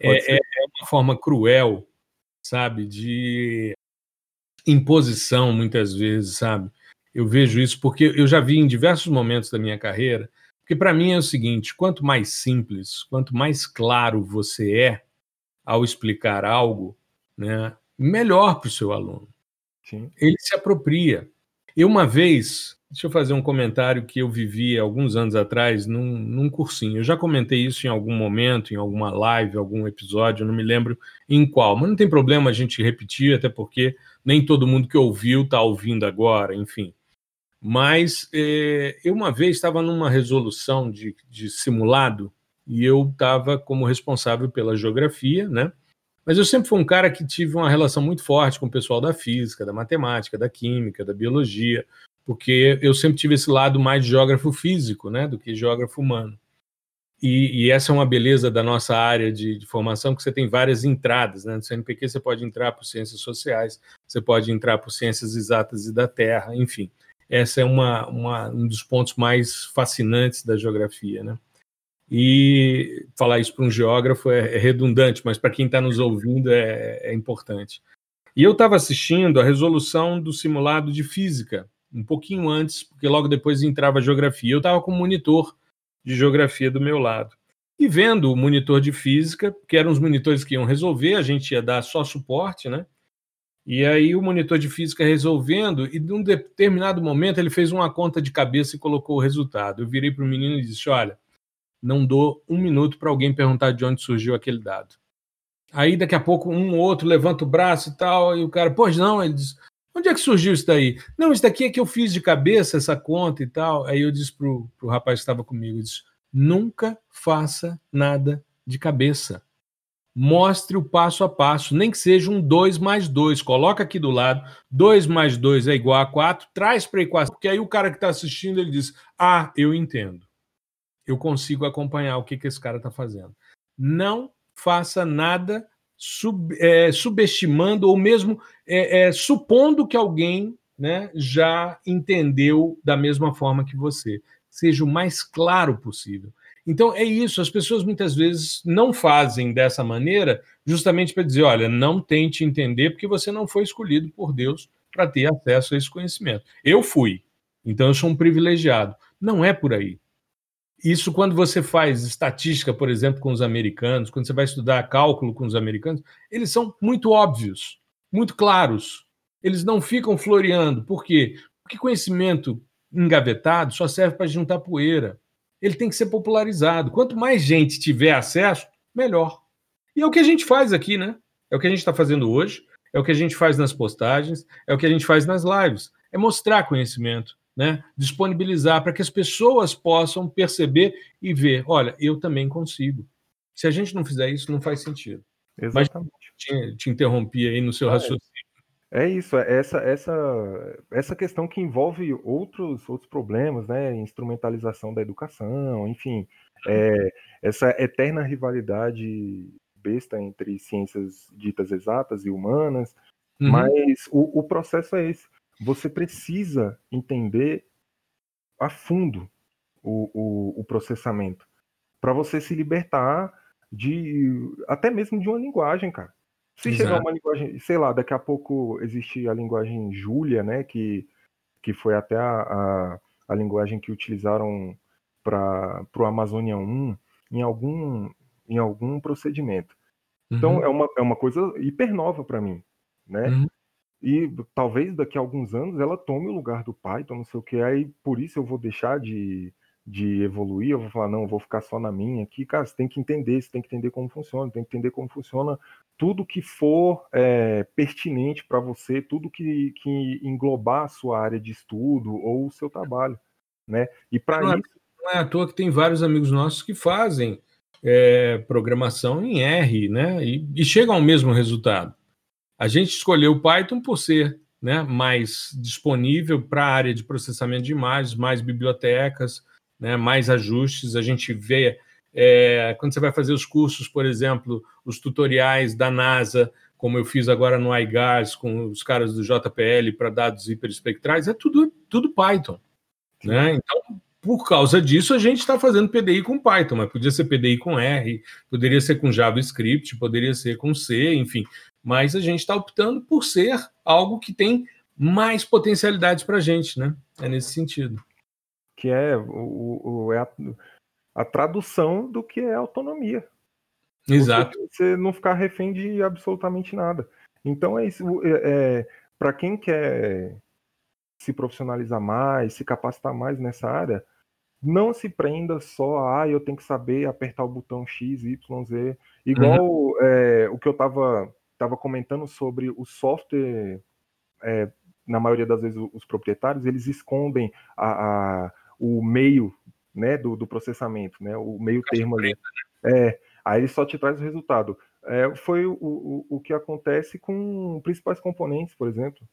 É, é, é, uma forma cruel, sabe, de imposição, muitas vezes, sabe? Eu vejo isso porque eu já vi em diversos momentos da minha carreira, porque para mim é o seguinte: quanto mais simples, quanto mais claro você é, ao explicar algo, né, melhor para o seu aluno. Sim. Ele se apropria. Eu, uma vez, deixa eu fazer um comentário que eu vivi alguns anos atrás num, num cursinho. Eu já comentei isso em algum momento, em alguma live, algum episódio, não me lembro em qual, mas não tem problema a gente repetir, até porque nem todo mundo que ouviu está ouvindo agora, enfim. Mas eh, eu, uma vez, estava numa resolução de, de simulado e eu estava como responsável pela geografia, né? Mas eu sempre fui um cara que tive uma relação muito forte com o pessoal da física, da matemática, da química, da biologia, porque eu sempre tive esse lado mais geógrafo físico, né, do que geógrafo humano. E, e essa é uma beleza da nossa área de, de, formação, que você tem várias entradas, né? No CNPq você pode entrar por ciências sociais, você pode entrar por ciências exatas e da Terra, enfim. Essa é uma, uma um dos pontos mais fascinantes da geografia, né? E falar isso para um geógrafo é, é redundante, mas para quem está nos ouvindo é, é importante. E eu estava assistindo a resolução do simulado de física, um pouquinho antes, porque logo depois entrava a geografia. Eu estava com o monitor de geografia do meu lado. E vendo o monitor de física, que eram os monitores que iam resolver, a gente ia dar só suporte, né? E aí o monitor de física resolvendo, e num determinado momento ele fez uma conta de cabeça e colocou o resultado. Eu virei para o menino e disse: Olha, não dou um minuto para alguém perguntar de onde surgiu aquele dado. Aí daqui a pouco um ou outro levanta o braço e tal, e o cara, pois não, ele diz, onde é que surgiu isso daí? Não, isso daqui é que eu fiz de cabeça essa conta e tal. Aí eu disse pro, pro rapaz que estava comigo, disse, nunca faça nada de cabeça. Mostre o passo a passo, nem que seja um 2 mais 2. Coloca aqui do lado, 2 mais 2 é igual a 4, traz para a equação, porque aí o cara que está assistindo ele diz: Ah, eu entendo eu consigo acompanhar o que, que esse cara está fazendo. Não faça nada sub, é, subestimando ou mesmo é, é, supondo que alguém né, já entendeu da mesma forma que você. Seja o mais claro possível. Então é isso, as pessoas muitas vezes não fazem dessa maneira justamente para dizer, olha, não tente entender porque você não foi escolhido por Deus para ter acesso a esse conhecimento. Eu fui, então eu sou um privilegiado. Não é por aí. Isso quando você faz estatística, por exemplo, com os americanos, quando você vai estudar cálculo com os americanos, eles são muito óbvios, muito claros. Eles não ficam floreando. Por quê? Porque conhecimento engavetado só serve para juntar poeira. Ele tem que ser popularizado. Quanto mais gente tiver acesso, melhor. E é o que a gente faz aqui, né? É o que a gente está fazendo hoje, é o que a gente faz nas postagens, é o que a gente faz nas lives. É mostrar conhecimento, né? disponibilizar para que as pessoas possam perceber e ver: olha, eu também consigo. Se a gente não fizer isso, não faz sentido. Exatamente. Mas te, te interrompi aí no seu ah, raciocínio. É isso, é essa, essa, essa questão que envolve outros, outros problemas, né? Instrumentalização da educação, enfim, é, essa eterna rivalidade besta entre ciências ditas exatas e humanas, uhum. mas o, o processo é esse. Você precisa entender a fundo o, o, o processamento para você se libertar de até mesmo de uma linguagem, cara. Se Exato. chegar uma linguagem, sei lá, daqui a pouco existe a linguagem Julia, né, que, que foi até a, a, a linguagem que utilizaram para o Amazônia 1 em algum, em algum procedimento. Então uhum. é, uma, é uma coisa hiper nova para mim, né? Uhum. E talvez daqui a alguns anos ela tome o lugar do Python, não sei o que, aí por isso eu vou deixar de, de evoluir, eu vou falar, não, eu vou ficar só na minha aqui. Cara, você tem que entender, você tem que entender como funciona, tem que entender como funciona tudo que for é, pertinente para você, tudo que, que englobar a sua área de estudo ou o seu trabalho, né? E para é, isso... não é à toa que tem vários amigos nossos que fazem é, programação em R, né? E, e chegam ao mesmo resultado. A gente escolheu o Python por ser né, mais disponível para a área de processamento de imagens, mais bibliotecas, né, mais ajustes. A gente vê é, quando você vai fazer os cursos, por exemplo, os tutoriais da NASA, como eu fiz agora no iGAS com os caras do JPL para dados hiperespectrais, é tudo, tudo Python. Né? Então, por causa disso, a gente está fazendo PDI com Python, mas podia ser PDI com R, poderia ser com JavaScript, poderia ser com C, enfim. Mas a gente está optando por ser algo que tem mais potencialidades para a gente, né? É nesse sentido. Que é o, o, é a, a tradução do que é autonomia. Exato. Você, você, não ficar refém de absolutamente nada. Então é isso. É, é Para quem quer se profissionalizar mais, se capacitar mais nessa área, não se prenda só a ah, eu tenho que saber apertar o botão X, Y, Z. Igual uhum. é, o que eu estava tava comentando sobre o software, é, na maioria das vezes os proprietários, eles escondem a, a o meio né, do, do processamento, né, o meio termo ali. Né? É, aí ele só te traz o resultado. É, foi o, o, o que acontece com principais componentes, por exemplo.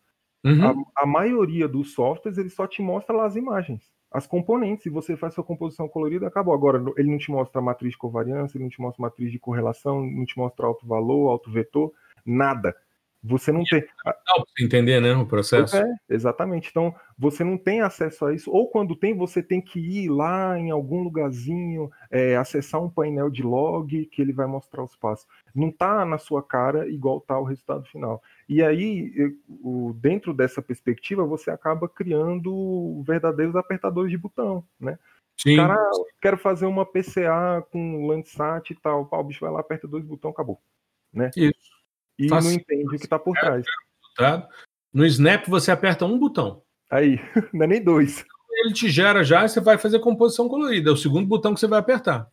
Uhum. A, a, maioria dos softwares ele só te mostra lá as imagens, as componentes. Se você faz sua composição colorida, acabou. Agora, ele não te mostra a matriz de covariância, ele não te mostra a matriz de correlação, não te mostra alto valor, alto vetor, nada. Você não tem. Para entender, né, o processo. É, exatamente. Então, você não tem acesso a isso, ou quando tem, você tem que ir lá em algum lugarzinho, é, acessar um painel de log que ele vai mostrar os passos. Não está na sua cara igual está o resultado final. E aí, dentro dessa perspectiva, você acaba criando verdadeiros apertadores de botão, né? Sim. Cara, quero fazer uma PCA com Landsat e tal. Pá, o bicho vai lá, aperta dois botões, acabou. Né? Isso e Faz... não entende o que está por trás. No Snap você aperta um botão. Aí, não é nem dois. Ele te gera já e você vai fazer composição colorida. É o segundo botão que você vai apertar.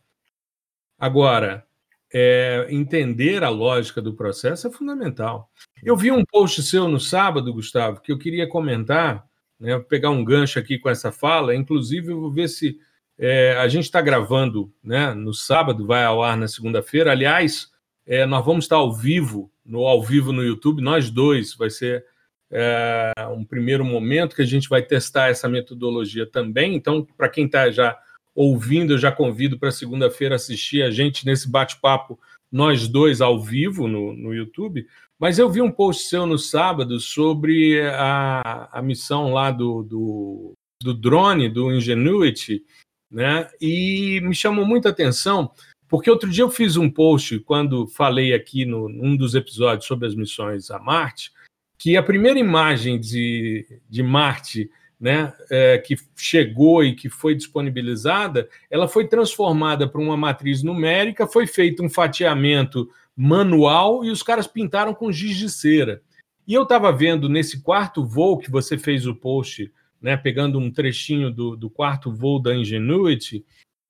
Agora, é, entender a lógica do processo é fundamental. Eu vi um post seu no sábado, Gustavo, que eu queria comentar, né, pegar um gancho aqui com essa fala. Inclusive, eu vou ver se é, a gente está gravando né, no sábado, vai ao ar na segunda-feira. Aliás, é, nós vamos estar ao vivo, no ao vivo no YouTube, nós dois. Vai ser é, um primeiro momento que a gente vai testar essa metodologia também. Então, para quem está já ouvindo, eu já convido para segunda-feira assistir a gente nesse bate-papo, nós dois ao vivo no, no YouTube. Mas eu vi um post seu no sábado sobre a, a missão lá do, do, do drone, do Ingenuity, né? E me chamou muita atenção porque outro dia eu fiz um post quando falei aqui no, num dos episódios sobre as missões a Marte, que a primeira imagem de, de Marte né, é, que chegou e que foi disponibilizada, ela foi transformada para uma matriz numérica, foi feito um fatiamento manual e os caras pintaram com giz de cera. E eu estava vendo nesse quarto voo que você fez o post, né, pegando um trechinho do, do quarto voo da Ingenuity,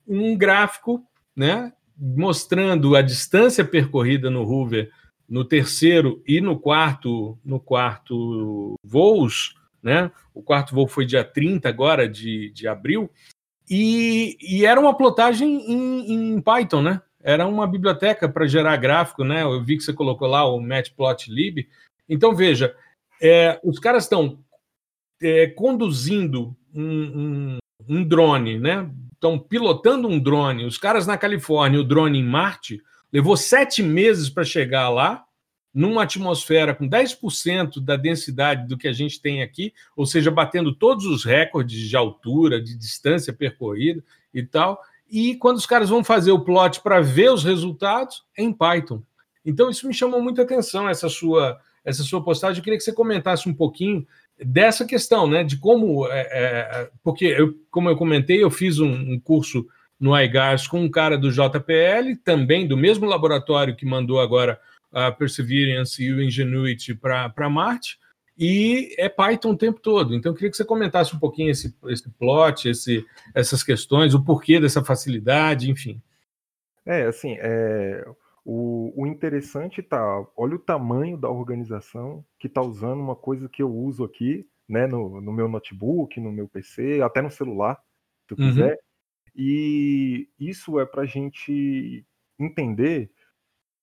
um gráfico né, mostrando a distância percorrida no Hoover no terceiro e no quarto no quarto voos, né? O quarto voo foi dia 30 agora de, de abril, e, e era uma plotagem em, em Python, né? Era uma biblioteca para gerar gráfico, né? Eu vi que você colocou lá o Matplotlib. Então, veja, é, os caras estão é, conduzindo um, um, um drone, né? Estão pilotando um drone. Os caras na Califórnia, o drone em Marte, levou sete meses para chegar lá, numa atmosfera com 10% da densidade do que a gente tem aqui, ou seja, batendo todos os recordes de altura, de distância percorrida e tal. E quando os caras vão fazer o plot para ver os resultados, é em Python. Então, isso me chamou muita atenção, essa sua, essa sua postagem. Eu queria que você comentasse um pouquinho dessa questão, né? De como. É, é, porque, eu, como eu comentei, eu fiz um, um curso no iGars com um cara do JPL, também do mesmo laboratório que mandou agora a Perseverance e o Ingenuity para Marte, e é Python o tempo todo. Então, eu queria que você comentasse um pouquinho esse, esse plot, esse, essas questões, o porquê dessa facilidade, enfim. É, assim, é, o, o interessante tá, olha o tamanho da organização que está usando uma coisa que eu uso aqui, né, no, no meu notebook, no meu PC, até no celular, se tu uhum. quiser. E isso é para a gente entender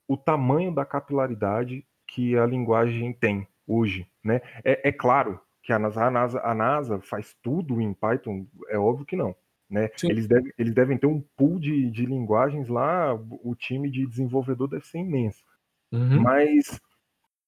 o tamanho da capilaridade que a linguagem tem hoje, né? É, é claro que a NASA, a NASA, a NASA faz tudo em Python, é óbvio que não. Né? Eles, devem, eles devem ter um pool de, de linguagens lá, o time de desenvolvedor deve ser imenso. Uhum. Mas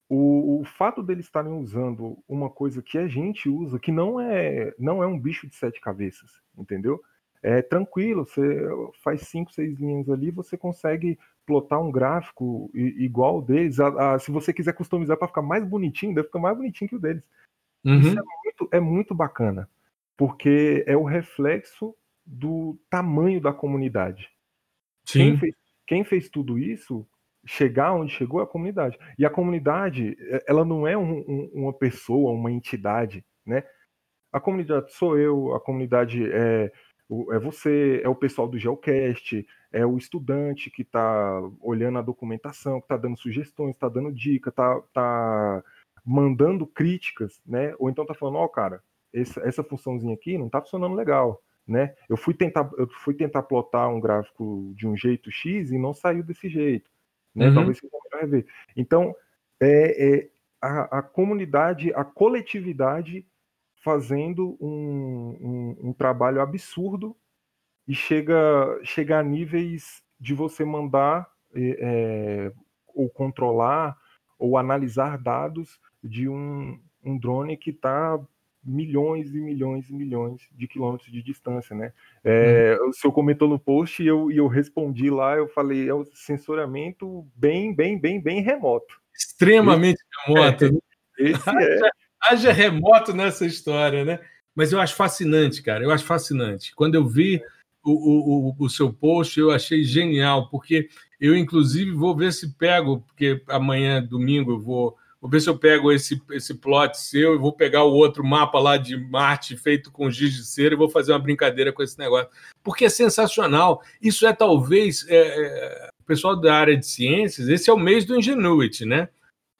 o, o, fato deles estarem usando uma coisa que a gente usa, que não é, não é um bicho de sete cabeças, entendeu? É tranquilo, você faz cinco, seis linhas ali, você consegue plotar um gráfico igual deles. A, a, se você quiser customizar para ficar mais bonitinho, deve ficar mais bonitinho que o deles. Uhum. Isso é muito, é muito bacana, porque é o reflexo do tamanho da comunidade. Sim. Quem fez, quem fez tudo isso chegar onde chegou é a comunidade. E a comunidade, é, ela não é um, um, uma pessoa, uma entidade, né? A comunidade sou eu, a comunidade é, é você, é o pessoal do Geocast, é o estudante que está olhando a documentação, que está dando sugestões, está dando dica, está tá mandando críticas, né? Ou então está falando, ó, oh, cara, essa, essa funçãozinha aqui não está funcionando legal né? Eu fui tentar, eu fui tentar plotar um gráfico de um jeito X e não saiu desse jeito, né? Uhum. Talvez seja melhor rever. Então, é, é a, a, comunidade, a coletividade fazendo um, um, um trabalho absurdo e chega, chega a níveis de você mandar é, é ou controlar ou analisar dados de um, um drone que está milhões e milhões e milhões de quilômetros de distância, né? É, hum. O senhor comentou no post e eu, e eu respondi lá, eu falei, é um sensoramento bem, bem, bem, bem remoto. Extremamente esse, remoto. É, esse haja, é. haja remoto nessa história, né? Mas eu acho fascinante, cara, eu acho fascinante. Quando eu vi o, o, o, seu post, eu achei genial, porque eu, inclusive, vou ver se pego, porque amanhã, domingo, eu vou Vou ver se eu pego esse, esse plot seu e vou pegar o outro mapa lá de Marte feito com giz de cera e vou fazer uma brincadeira com esse negócio. Porque é sensacional. Isso é talvez. É, é, o pessoal da área de ciências, esse é o mês do Ingenuity, né?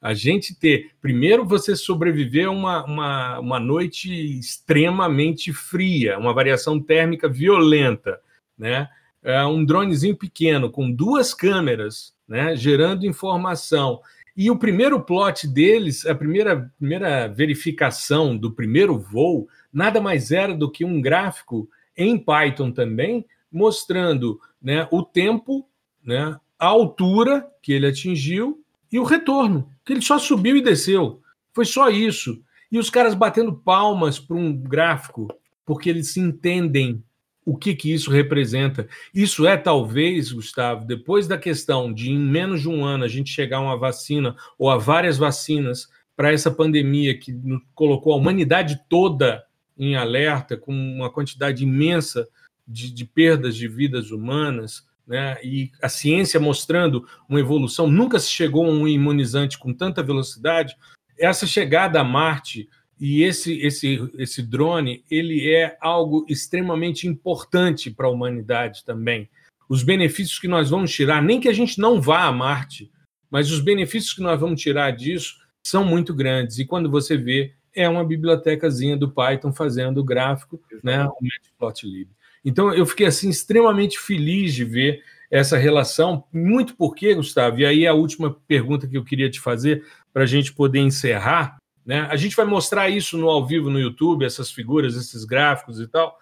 A gente ter. Primeiro, você sobreviver a uma, uma, uma noite extremamente fria, uma variação térmica violenta, né? É um dronezinho pequeno com duas câmeras, né? Gerando informação e o primeiro plot deles, a primeira, primeira verificação do primeiro voo, nada mais era do que um gráfico em Python também, mostrando né, o tempo, né, a altura que ele atingiu e o retorno, que ele só subiu e desceu. Foi só isso. E os caras batendo palmas para um gráfico, porque eles se entendem o que, que isso representa. Isso é, talvez, Gustavo, depois da questão de em menos de um ano a gente chegar a uma vacina ou a várias vacinas para essa pandemia que colocou a humanidade toda em alerta, com uma quantidade imensa de, de perdas de vidas humanas, né? e a ciência mostrando uma evolução, nunca se chegou a um imunizante com tanta velocidade. Essa chegada a Marte e esse, esse, esse drone ele é algo extremamente importante para a humanidade também. Os benefícios que nós vamos tirar, nem que a gente não vá a Marte, mas os benefícios que nós vamos tirar disso são muito grandes. E quando você vê, é uma bibliotecazinha do Python fazendo o gráfico, né, o Matplotlib. Então eu fiquei assim extremamente feliz de ver essa relação, muito porque, Gustavo, e aí a última pergunta que eu queria te fazer para a gente poder encerrar, né? A gente vai mostrar isso no ao vivo no YouTube, essas figuras, esses gráficos e tal.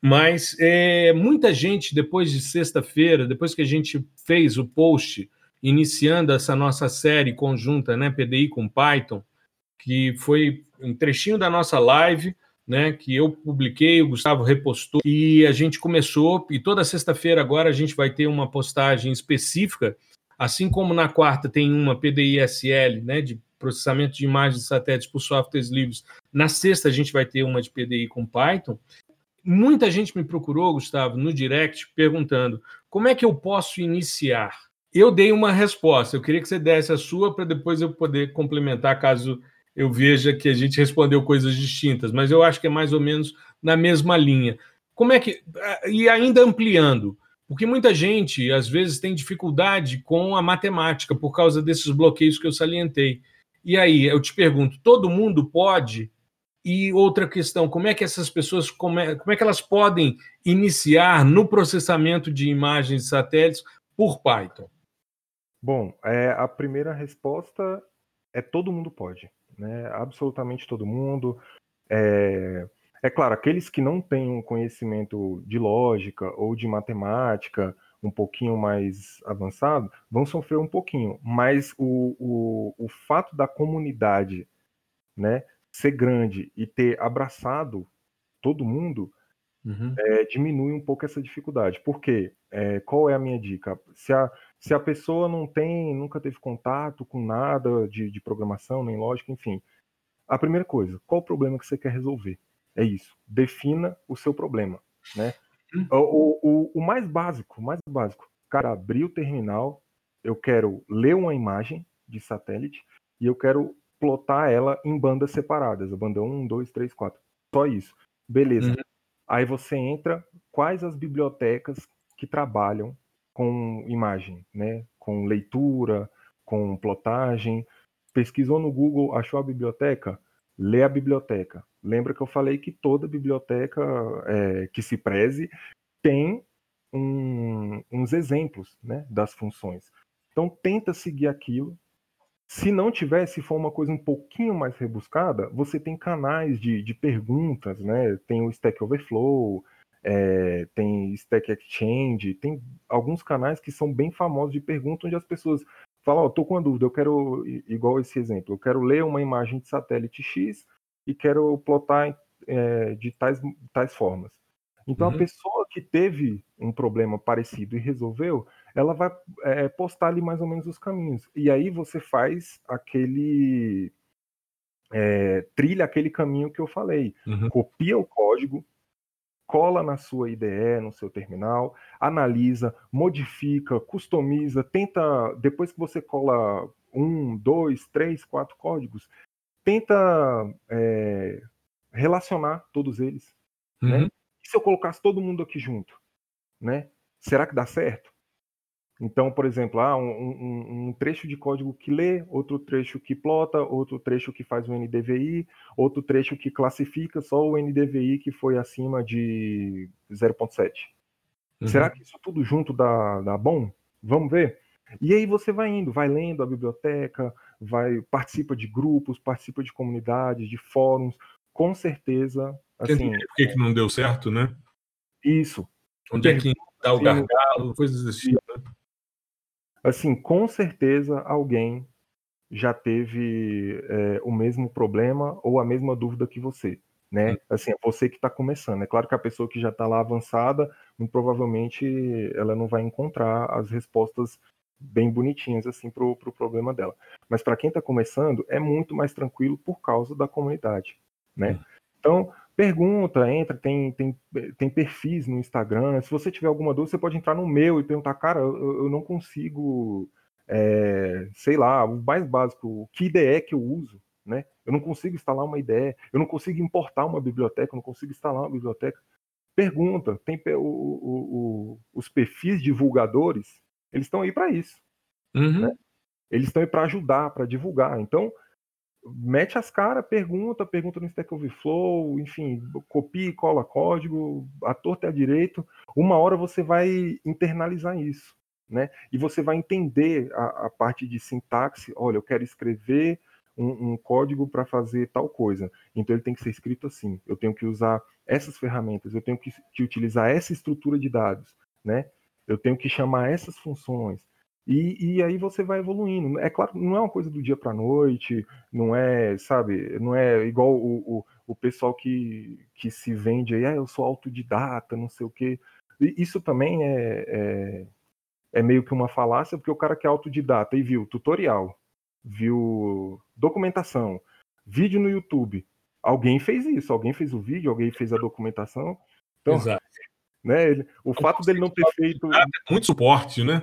Mas é, muita gente, depois de sexta-feira, depois que a gente fez o post iniciando essa nossa série conjunta, né, PDI com Python, que foi um trechinho da nossa live, né, que eu publiquei, o Gustavo repostou, e a gente começou, e toda sexta-feira agora a gente vai ter uma postagem específica, assim como na quarta tem uma PDI SL, né, de processamento de imagens de satélites por softwares livres, na sexta a gente vai ter uma de PDI com Python. Muita gente me procurou, Gustavo, no direct, perguntando como é que eu posso iniciar eu dei uma resposta. Eu queria que você desse a sua para depois eu poder complementar, caso eu veja que a gente respondeu coisas distintas. Mas eu acho que é mais ou menos na mesma linha. Como é que. E ainda ampliando, porque muita gente, às vezes, tem dificuldade com a matemática por causa desses bloqueios que eu salientei. E aí, eu te pergunto: todo mundo pode? E outra questão, como é que essas pessoas, como é, como é que elas podem iniciar no processamento de imagens de satélites por Python? Bom, é, a primeira resposta é todo mundo pode, né? Absolutamente todo mundo. É, é claro, aqueles que não têm um conhecimento de lógica ou de matemática um pouquinho mais avançado vão sofrer um pouquinho, mas o, o, o fato da comunidade né, ser grande e ter abraçado todo mundo uhum. é, diminui um pouco essa dificuldade. Por quê? É, qual é a minha dica? Se a, se a pessoa não tem, nunca teve contato com nada de, de programação, nem lógica, enfim. A primeira coisa, qual o problema que você quer resolver? É isso. Defina o seu problema, né? Hum. O, o, o mais básico, o mais básico, cara, abrir o terminal, eu quero ler uma imagem de satélite e eu quero plotar ela em bandas separadas, a banda 1, 2, 3, 4. Só isso. Beleza. Uhum. Aí você entra, quais as bibliotecas que trabalham com imagem, né? com leitura, com plotagem. Pesquisou no Google, achou a biblioteca? Lê a biblioteca. Lembra que eu falei que toda biblioteca é, que se preze tem um, uns exemplos né, das funções. Então tenta seguir aquilo. Se não tiver, se for uma coisa um pouquinho mais rebuscada, você tem canais de, de perguntas, né? Tem o Stack Overflow, é, tem Stack Exchange, tem alguns canais que são bem famosos de perguntas onde as pessoas falam, ó, oh, tô com uma dúvida, eu quero, igual esse exemplo, eu quero ler uma imagem de satélite X e quero plotar é, de tais, tais formas. Então uhum. a pessoa que teve um problema parecido e resolveu, ela vai é, postar ali mais ou menos os caminhos. E aí você faz aquele é, trilha aquele caminho que eu falei. Uhum. Copia o código, cola na sua IDE, no seu terminal, analisa, modifica, customiza, tenta, depois que você cola um, dois, três, quatro códigos, tenta é, relacionar todos eles. Né? Uhum. Né? E se eu colocasse todo mundo aqui junto, né? Será que dá certo? Então, por exemplo, ah, um, um, um, trecho de código que lê, outro trecho que plota, outro trecho que faz o NDVI, outro trecho que classifica só o NDVI que foi acima de 0.7. Uhum. Será que isso tudo junto dá, dá bom? Vamos ver? E aí você vai indo, vai lendo a biblioteca, vai participa de grupos, participa de comunidades, de fóruns, com certeza. Assim, Por que, que não deu certo, né? Isso. Onde é que está o gargalo, coisas assim. Né? Assim, com certeza alguém já teve é, o mesmo problema ou a mesma dúvida que você, né? Hum. Assim, é você que está começando. É claro que a pessoa que já está lá avançada, provavelmente ela não vai encontrar as respostas bem bonitinhas assim para o pro problema dela. Mas para quem está começando, é muito mais tranquilo por causa da comunidade, né? Então, pergunta, entra, tem, tem, tem perfis no Instagram. Se você tiver alguma dúvida, você pode entrar no meu e perguntar, cara, eu, eu não consigo, é, sei lá, o mais básico, que IDE que eu uso, né? Eu não consigo instalar uma IDE, eu não consigo importar uma biblioteca, eu não consigo instalar uma biblioteca. Pergunta, tem o, o, o, os perfis divulgadores, eles estão aí para isso. Uhum. Né? Eles estão aí para ajudar, para divulgar. Então, mete as caras, pergunta, pergunta no Stack Overflow, enfim, copia e cola código, a torta é a direito. Uma hora você vai internalizar isso, né? E você vai entender a, a parte de sintaxe. Olha, eu quero escrever um, um código para fazer tal coisa. Então ele tem que ser escrito assim. Eu tenho que usar essas ferramentas, eu tenho que, que utilizar essa estrutura de dados, né? Eu tenho que chamar essas funções. E, e, aí você vai evoluindo. É claro, não é uma coisa do dia para noite, não é, sabe, não é igual o, o, o, pessoal que, que se vende aí, ah, eu sou autodidata, não sei o quê. E isso também é, é, é, meio que uma falácia, porque o cara que é autodidata e viu tutorial, viu documentação, vídeo no YouTube. Alguém fez isso, alguém fez o vídeo, alguém fez a documentação. Então, Exato. Né, ele, o fato dele não ter feito. Muito suporte, né?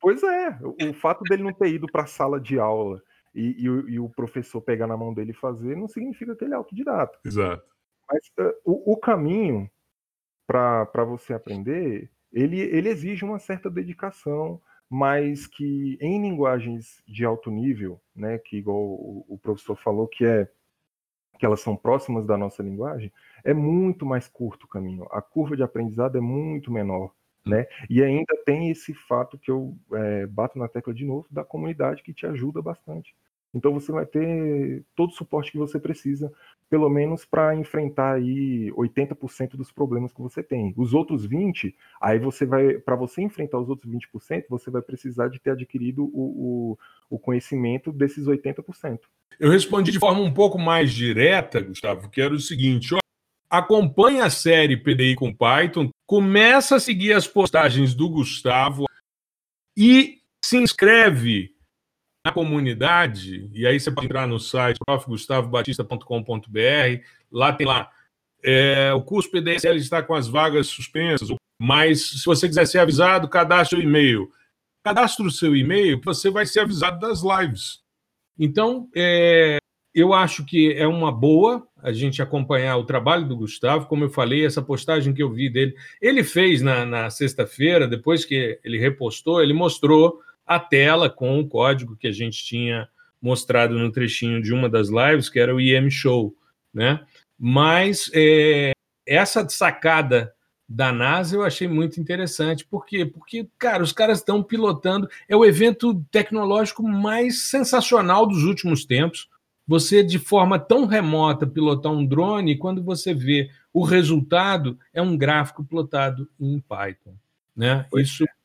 Pois é, o, fato dele não ter ido para a sala de aula e, e, e, o professor pegar na mão dele e fazer não significa que ele é autodidata. Exato. Mas uh, o, o, caminho para você aprender, ele, ele exige uma certa dedicação, mas que em linguagens de alto nível, né, que igual o, o professor falou que é que elas são próximas da nossa linguagem, é muito mais curto o caminho. A curva de aprendizado é muito menor. Né? E ainda tem esse fato que eu é, bato na tecla de novo da comunidade que te ajuda bastante. Então você vai ter todo o suporte que você precisa, pelo menos para enfrentar aí 80% dos problemas que você tem. Os outros 20, aí você vai, para você enfrentar os outros 20%, você vai precisar de ter adquirido o, o, o conhecimento desses 80%. Eu respondi de forma um pouco mais direta, Gustavo, que era o seguinte: ó, acompanhe a série PDI com Python, começa a seguir as postagens do Gustavo e se inscreve na comunidade, e aí você pode entrar no site profgustavobatista.com.br, lá tem lá, é, o curso PDSL está com as vagas suspensas, mas se você quiser ser avisado, cadastre o e-mail. Cadastre o seu e-mail, você vai ser avisado das lives. Então, é, eu acho que é uma boa a gente acompanhar o trabalho do Gustavo. Como eu falei, essa postagem que eu vi dele, ele fez na, na sexta-feira, depois que ele repostou, ele mostrou a tela com o código que a gente tinha mostrado no trechinho de uma das lives, que era o IM Show, né? Mas é, essa sacada da NASA eu achei muito interessante. Por quê? Porque, cara, os caras estão pilotando. É o evento tecnológico mais sensacional dos últimos tempos você de forma tão remota pilotar um drone e quando você vê o resultado é um gráfico plotado em Python, né? Pois Isso é.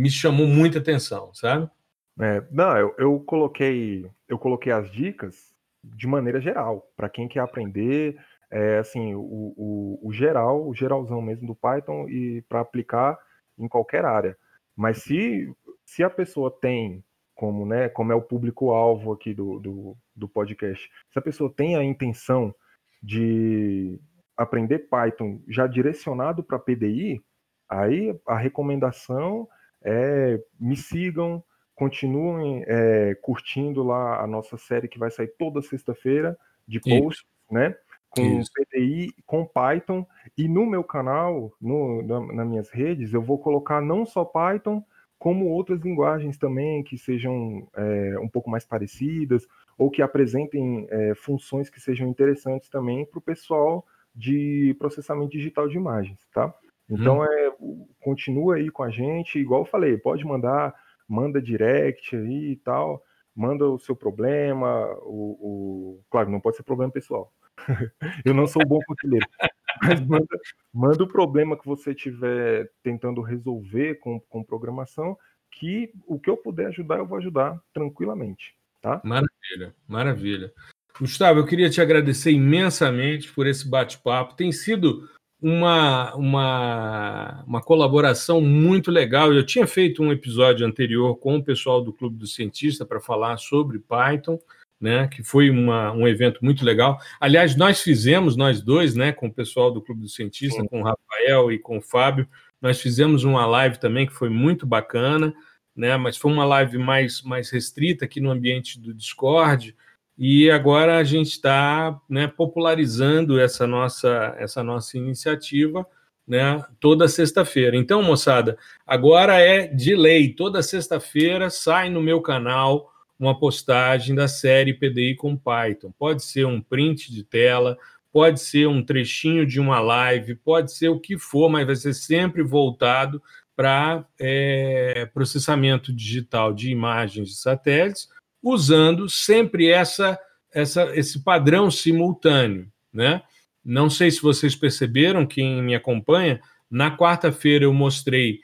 Me chamou muita atenção, sabe? É, não, eu, eu, coloquei eu coloquei as dicas de maneira geral para quem quer aprender, é, assim o, o, o geral, o geralzão mesmo do Python e para aplicar em qualquer área. Mas se se a pessoa tem como, né, como é o público-alvo aqui do, do, do podcast, se a pessoa tem a intenção de aprender Python já direcionado para PDI, aí a recomendação é me sigam, continuem é, curtindo lá a nossa série que vai sair toda sexta-feira de posts, né? Com Isso. PDI, com Python, e no meu canal, no, na, nas minhas redes, eu vou colocar não só Python, como outras linguagens também que sejam é, um pouco mais parecidas ou que apresentem é, funções que sejam interessantes também para o pessoal de processamento digital de imagens, tá? Então, hum. é, continua aí com a gente, igual eu falei, pode mandar, manda direct aí e tal, manda o seu problema, o, o... claro, não pode ser problema pessoal. eu não sou bom conselheiro, mas manda, manda o problema que você estiver tentando resolver com, com programação, que o que eu puder ajudar, eu vou ajudar tranquilamente. Tá? Maravilha, maravilha. Gustavo, eu queria te agradecer imensamente por esse bate-papo. Tem sido uma, uma, uma colaboração muito legal. Eu tinha feito um episódio anterior com o pessoal do Clube do Cientista para falar sobre Python, né, que foi uma, um evento muito legal. Aliás, nós fizemos, nós dois, né, com o pessoal do Clube do Cientista, Sim. com o Rafael e com o Fábio, nós fizemos uma live também que foi muito bacana, né, mas foi uma live mais, mais restrita aqui no ambiente do Discord, e agora a gente está né, popularizando essa nossa, essa nossa iniciativa né, toda sexta-feira. Então, moçada, agora é de lei, toda sexta-feira sai no meu canal uma postagem da série PDI com Python. Pode ser um print de tela, pode ser um trechinho de uma live, pode ser o que for, mas vai ser sempre voltado para é, processamento digital de imagens de satélites, usando sempre essa, essa, esse padrão simultâneo. Né? Não sei se vocês perceberam, quem me acompanha, na quarta-feira eu mostrei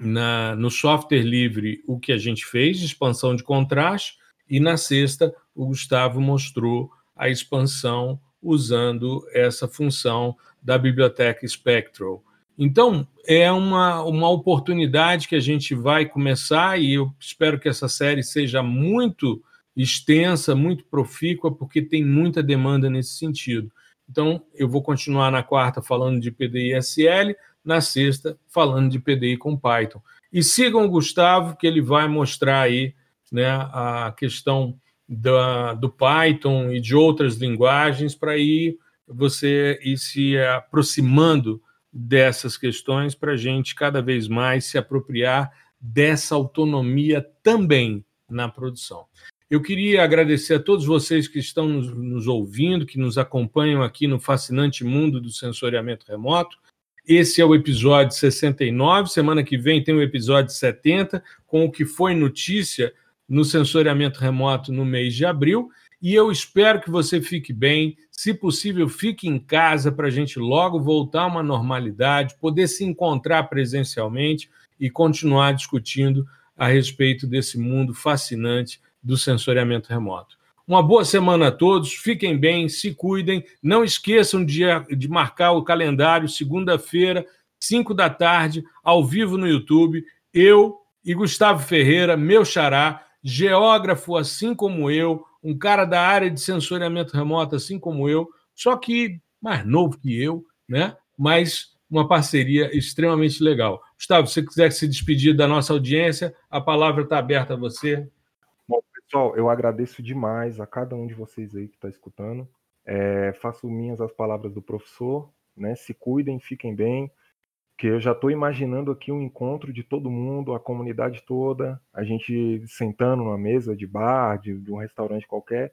na, no software livre o que a gente fez expansão de contraste, e na sexta o Gustavo mostrou a expansão usando essa função da biblioteca Spectral. Então, é uma, uma oportunidade que a gente vai começar, e eu espero que essa série seja muito extensa, muito profícua, porque tem muita demanda nesse sentido. Então, eu vou continuar na quarta falando de PDI SL, na sexta falando de PDI com Python. E sigam o Gustavo, que ele vai mostrar aí né, a questão da, do Python e de outras linguagens para ir você ir se aproximando dessas questões para a gente cada vez mais se apropriar dessa autonomia também na produção. Eu queria agradecer a todos vocês que estão nos, nos ouvindo, que nos acompanham aqui no fascinante mundo do sensoriamento remoto. Esse é o episódio 69. Semana que vem tem o episódio 70, com o que foi notícia no sensoriamento remoto no mês de abril. E eu espero que você fique bem. Se possível, fique em casa para a gente logo voltar a uma normalidade, poder se encontrar presencialmente e continuar discutindo a respeito desse mundo fascinante do sensoriamento remoto. Uma boa semana a todos, fiquem bem, se cuidem. Não esqueçam de, de marcar o calendário, segunda-feira, 5 da tarde, ao vivo no YouTube. Eu e Gustavo Ferreira, meu xará, geógrafo assim como eu, um cara da área de sensoriamento remoto assim como eu, só que mais novo que eu, né? Mas uma parceria extremamente legal. Gustavo, se você quiser se despedir da nossa audiência, a palavra está aberta a você. Pessoal, eu agradeço demais a cada um de vocês aí que está escutando. É, faço minhas as palavras do professor, né? Se cuidem, fiquem bem, que eu já estou imaginando aqui um encontro de todo mundo, a comunidade toda, a gente sentando numa mesa de bar, de, de um restaurante qualquer,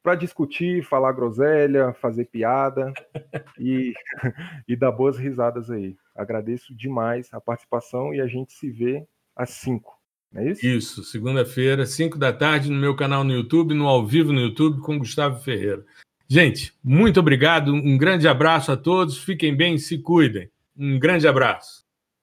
para discutir, falar groselha, fazer piada e, e dar boas risadas aí. Agradeço demais a participação e a gente se vê às 5. É isso? Isso, segunda-feira, 5 da tarde, no meu canal no YouTube, no ao vivo no YouTube, com Gustavo Ferreira. Gente, muito obrigado, um grande abraço a todos, fiquem bem, se cuidem. Um grande abraço.